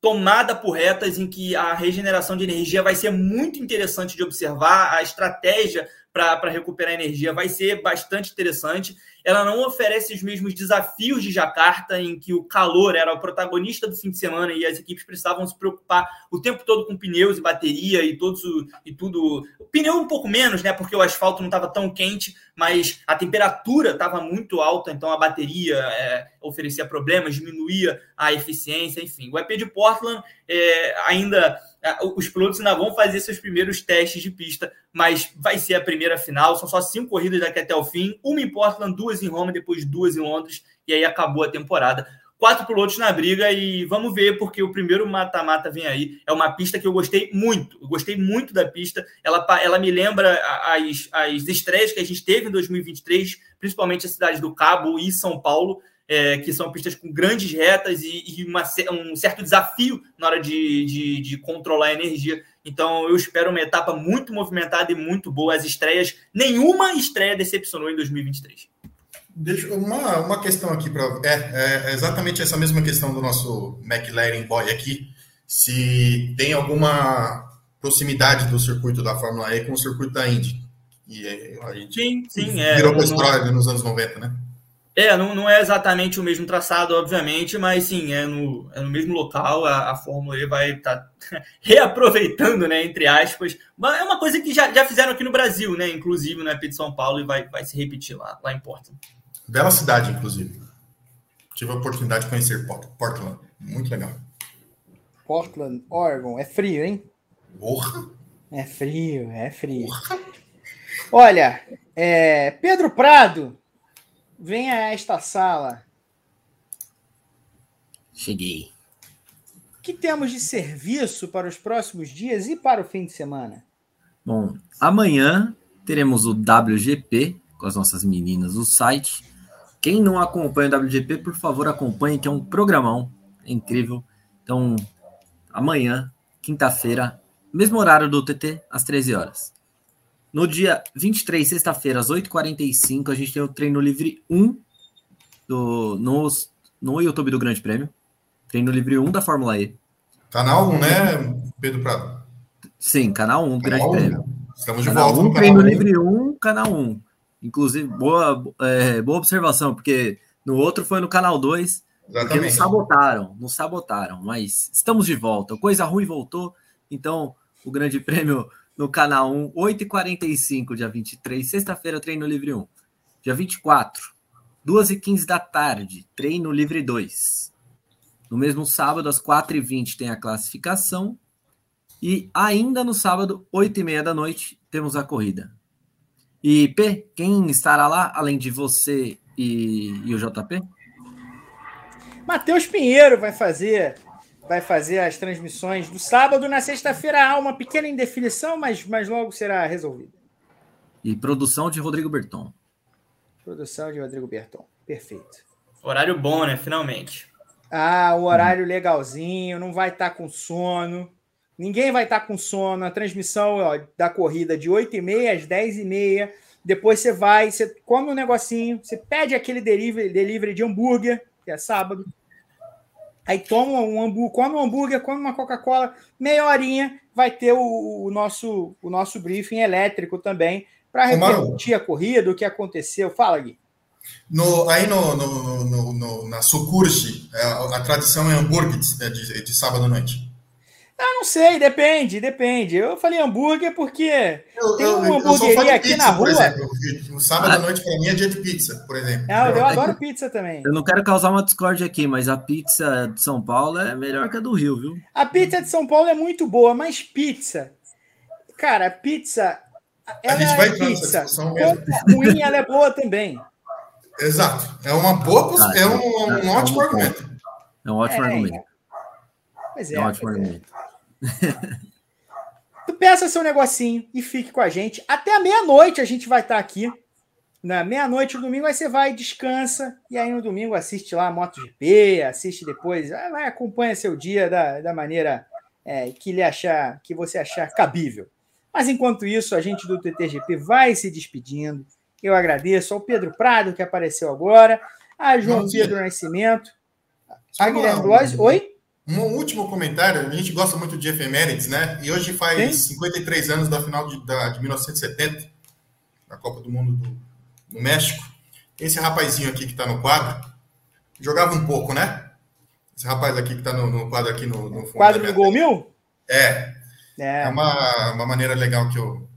tomada por retas em que a regeneração de energia vai ser muito interessante de observar, a estratégia para recuperar energia vai ser bastante interessante ela não oferece os mesmos desafios de Jacarta, em que o calor era o protagonista do fim de semana e as equipes precisavam se preocupar o tempo todo com pneus e bateria e todos e tudo. O pneu um pouco menos, né? Porque o asfalto não estava tão quente, mas a temperatura estava muito alta, então a bateria é, oferecia problemas, diminuía a eficiência, enfim. O EP de Portland é, ainda os pilotos ainda vão fazer seus primeiros testes de pista, mas vai ser a primeira final. São só cinco corridas daqui até o fim. Uma em Portland, duas em Roma, depois duas em Londres, e aí acabou a temporada. Quatro pilotos na briga e vamos ver, porque o primeiro mata-mata vem aí. É uma pista que eu gostei muito. Eu gostei muito da pista. Ela, ela me lembra as, as estreias que a gente teve em 2023, principalmente a cidade do Cabo e São Paulo é, que são pistas com grandes retas e, e uma, um certo desafio na hora de, de, de, controlar a energia. Então, eu espero uma etapa muito movimentada e muito boa. As estreias, nenhuma estreia decepcionou em 2023. Deixa uma, uma questão aqui para é, é, exatamente essa mesma questão do nosso McLaren Boy aqui. Se tem alguma proximidade do circuito da Fórmula E com o circuito da Indy. E a gente sim, sim. Virou é, história nos anos 90, né? É, não, não é exatamente o mesmo traçado, obviamente, mas sim, é no, é no mesmo local. A, a Fórmula E vai estar tá (laughs) reaproveitando, né, entre aspas. É uma coisa que já, já fizeram aqui no Brasil, né, inclusive no EP de São Paulo, e vai, vai se repetir lá, lá em Portland. Bela cidade, inclusive. Tive a oportunidade de conhecer Portland. Muito legal. Portland, Oregon. É frio, hein? Porra! É frio, é frio. Porra. Olha, é, Pedro Prado Venha a esta sala. Cheguei. O que temos de serviço para os próximos dias e para o fim de semana? Bom, amanhã teremos o WGP com as nossas meninas do site. Quem não acompanha o WGP, por favor, acompanhe, que é um programão é incrível. Então, amanhã, quinta-feira, mesmo horário do TT, às 13 horas. No dia 23, sexta-feira, às 8h45, a gente tem o treino livre 1 do, no, no YouTube do Grande Prêmio. Treino livre 1 da Fórmula E. Canal 1, né, Pedro Prado? Sim, canal 1 do Grande 1. Prêmio. Estamos de canal volta 1, Treino 1. livre 1, canal 1. Inclusive, boa, é, boa observação, porque no outro foi no canal 2, Exatamente. Porque nos sabotaram, nos sabotaram, mas estamos de volta. Coisa ruim voltou, então o Grande Prêmio no canal 1, 8h45, dia 23, sexta-feira, treino livre 1. Dia 24, 2h15 da tarde, treino livre 2. No mesmo sábado, às 4h20, tem a classificação. E ainda no sábado, 8h30 da noite, temos a corrida. E P, quem estará lá, além de você e, e o JP? Matheus Pinheiro vai fazer vai fazer as transmissões do sábado. Na sexta-feira há uma pequena indefinição, mas, mas logo será resolvida. E produção de Rodrigo Berton. Produção de Rodrigo Berton. Perfeito. Horário bom, né? Finalmente. Ah, o horário legalzinho, não vai estar tá com sono. Ninguém vai estar tá com sono. A transmissão ó, da corrida de 8h30 às 10h30. Depois você vai, você come um negocinho, você pede aquele delivery, delivery de hambúrguer, que é sábado. Aí toma um hambúrguer, come um hambúrguer, come uma Coca-Cola, meia horinha, vai ter o, o, nosso, o nosso briefing elétrico também, para repercutir a corrida, o que aconteceu. Fala, Gui. No, aí no, no, no, na Sucursi, a, é, a, tradição é hambúrguer de, de, de sábado à noite. Ah, não sei, depende, depende. Eu falei hambúrguer porque eu, tem uma hambúrgueria aqui pizza, na rua. Exemplo, no sábado à noite, para mim, é dia de pizza, por exemplo. É, eu, eu adoro pizza também. Eu não quero causar uma discórdia aqui, mas a pizza de São Paulo é melhor que a do Rio, viu? A pizza de São Paulo é muito boa, mas pizza. Cara, pizza. Ela a gente vai é pizza. ruim, ela é boa também. Exato. É uma boa, ah, é um, um, um ótimo é argumento. É um ótimo é, argumento. Pois é, é ótimo é. argumento. tu peça seu negocinho e fique com a gente. Até a meia-noite a gente vai estar aqui. Na meia-noite no domingo, aí você vai, descansa, e aí no domingo assiste lá a MotoGP, assiste depois, vai, acompanha seu dia da, da maneira é, que lhe achar, que você achar cabível. Mas enquanto isso, a gente do TTGP vai se despedindo. Eu agradeço ao Pedro Prado, que apareceu agora, a João Pedro Nascimento, a Guilherme Blois. Oi? Um último comentário, a gente gosta muito de efemérides, né? E hoje faz Sim. 53 anos da final de, da, de 1970, da Copa do Mundo do, do México. Esse rapazinho aqui que está no quadro, jogava um pouco, né? Esse rapaz aqui que está no, no, quadro aqui no, no fundo. Quadro do Gol Mil? É. É, é uma, uma maneira legal que eu,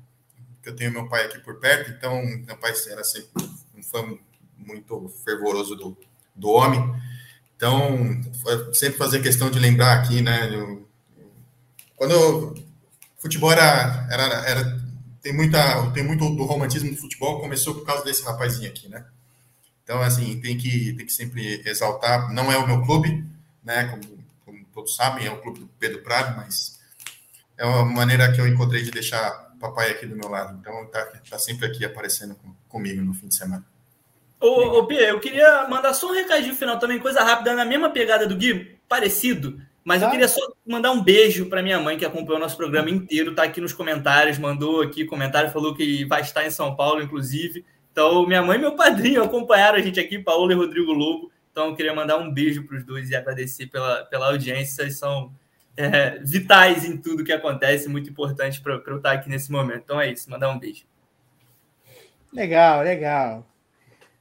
que eu tenho meu pai aqui por perto, então meu pai era sempre um fã muito fervoroso do, do homem. Então, sempre fazer questão de lembrar aqui, né? Eu, quando futebol era, era, era tem muita tem muito do romantismo do futebol começou por causa desse rapazinho aqui, né? Então, assim, tem que tem que sempre exaltar. Não é o meu clube, né? Como, como todos sabem, é o clube do Pedro Prado, mas é uma maneira que eu encontrei de deixar papai aqui do meu lado. Então, tá, tá sempre aqui aparecendo com, comigo no fim de semana. Ô, ô Pia, eu queria mandar só um recadinho final também, coisa rápida, na mesma pegada do Gui, parecido, mas eu queria só mandar um beijo para minha mãe que acompanhou o nosso programa inteiro, tá aqui nos comentários, mandou aqui comentário, falou que vai estar em São Paulo, inclusive. Então, minha mãe e meu padrinho acompanharam a gente aqui, Paulo e Rodrigo Lobo. Então, eu queria mandar um beijo para os dois e agradecer pela, pela audiência. Vocês são é, vitais em tudo que acontece, muito importante para eu estar aqui nesse momento. Então, é isso, mandar um beijo. Legal, legal.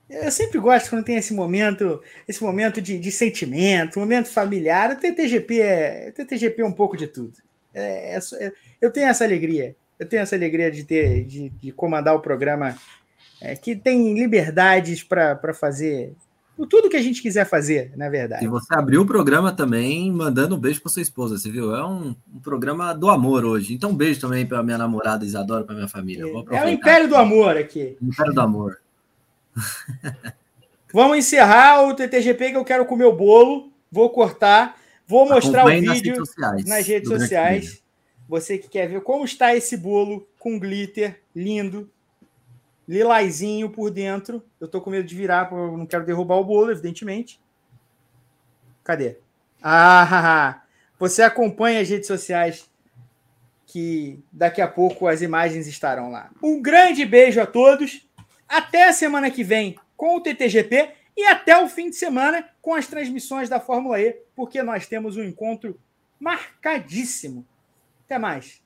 Eu sempre gosto quando tem esse momento, esse momento de, de sentimento, momento familiar. O TTGP é, o TTGP é um pouco de tudo. É, é, é, eu tenho essa alegria. Eu tenho essa alegria de ter, de, de comandar o programa é, que tem liberdades para fazer tudo que a gente quiser fazer, na verdade. E você abriu o programa também mandando um beijo para sua esposa, você viu? É um, um, programa do amor hoje. Então, um beijo também para minha namorada Isadora, para minha família. É, é o Império do Amor aqui. Império do Amor. Vamos encerrar o TTGP que eu quero comer o bolo. Vou cortar. Vou mostrar o vídeo nas redes sociais. Nas redes sociais. Você que quer ver como está esse bolo com glitter lindo, lilazinho por dentro. Eu tô com medo de virar, porque eu não quero derrubar o bolo, evidentemente. Cadê? Ah, (laughs) você acompanha as redes sociais que daqui a pouco as imagens estarão lá. Um grande beijo a todos. Até a semana que vem com o TTGP e até o fim de semana com as transmissões da Fórmula E, porque nós temos um encontro marcadíssimo. Até mais.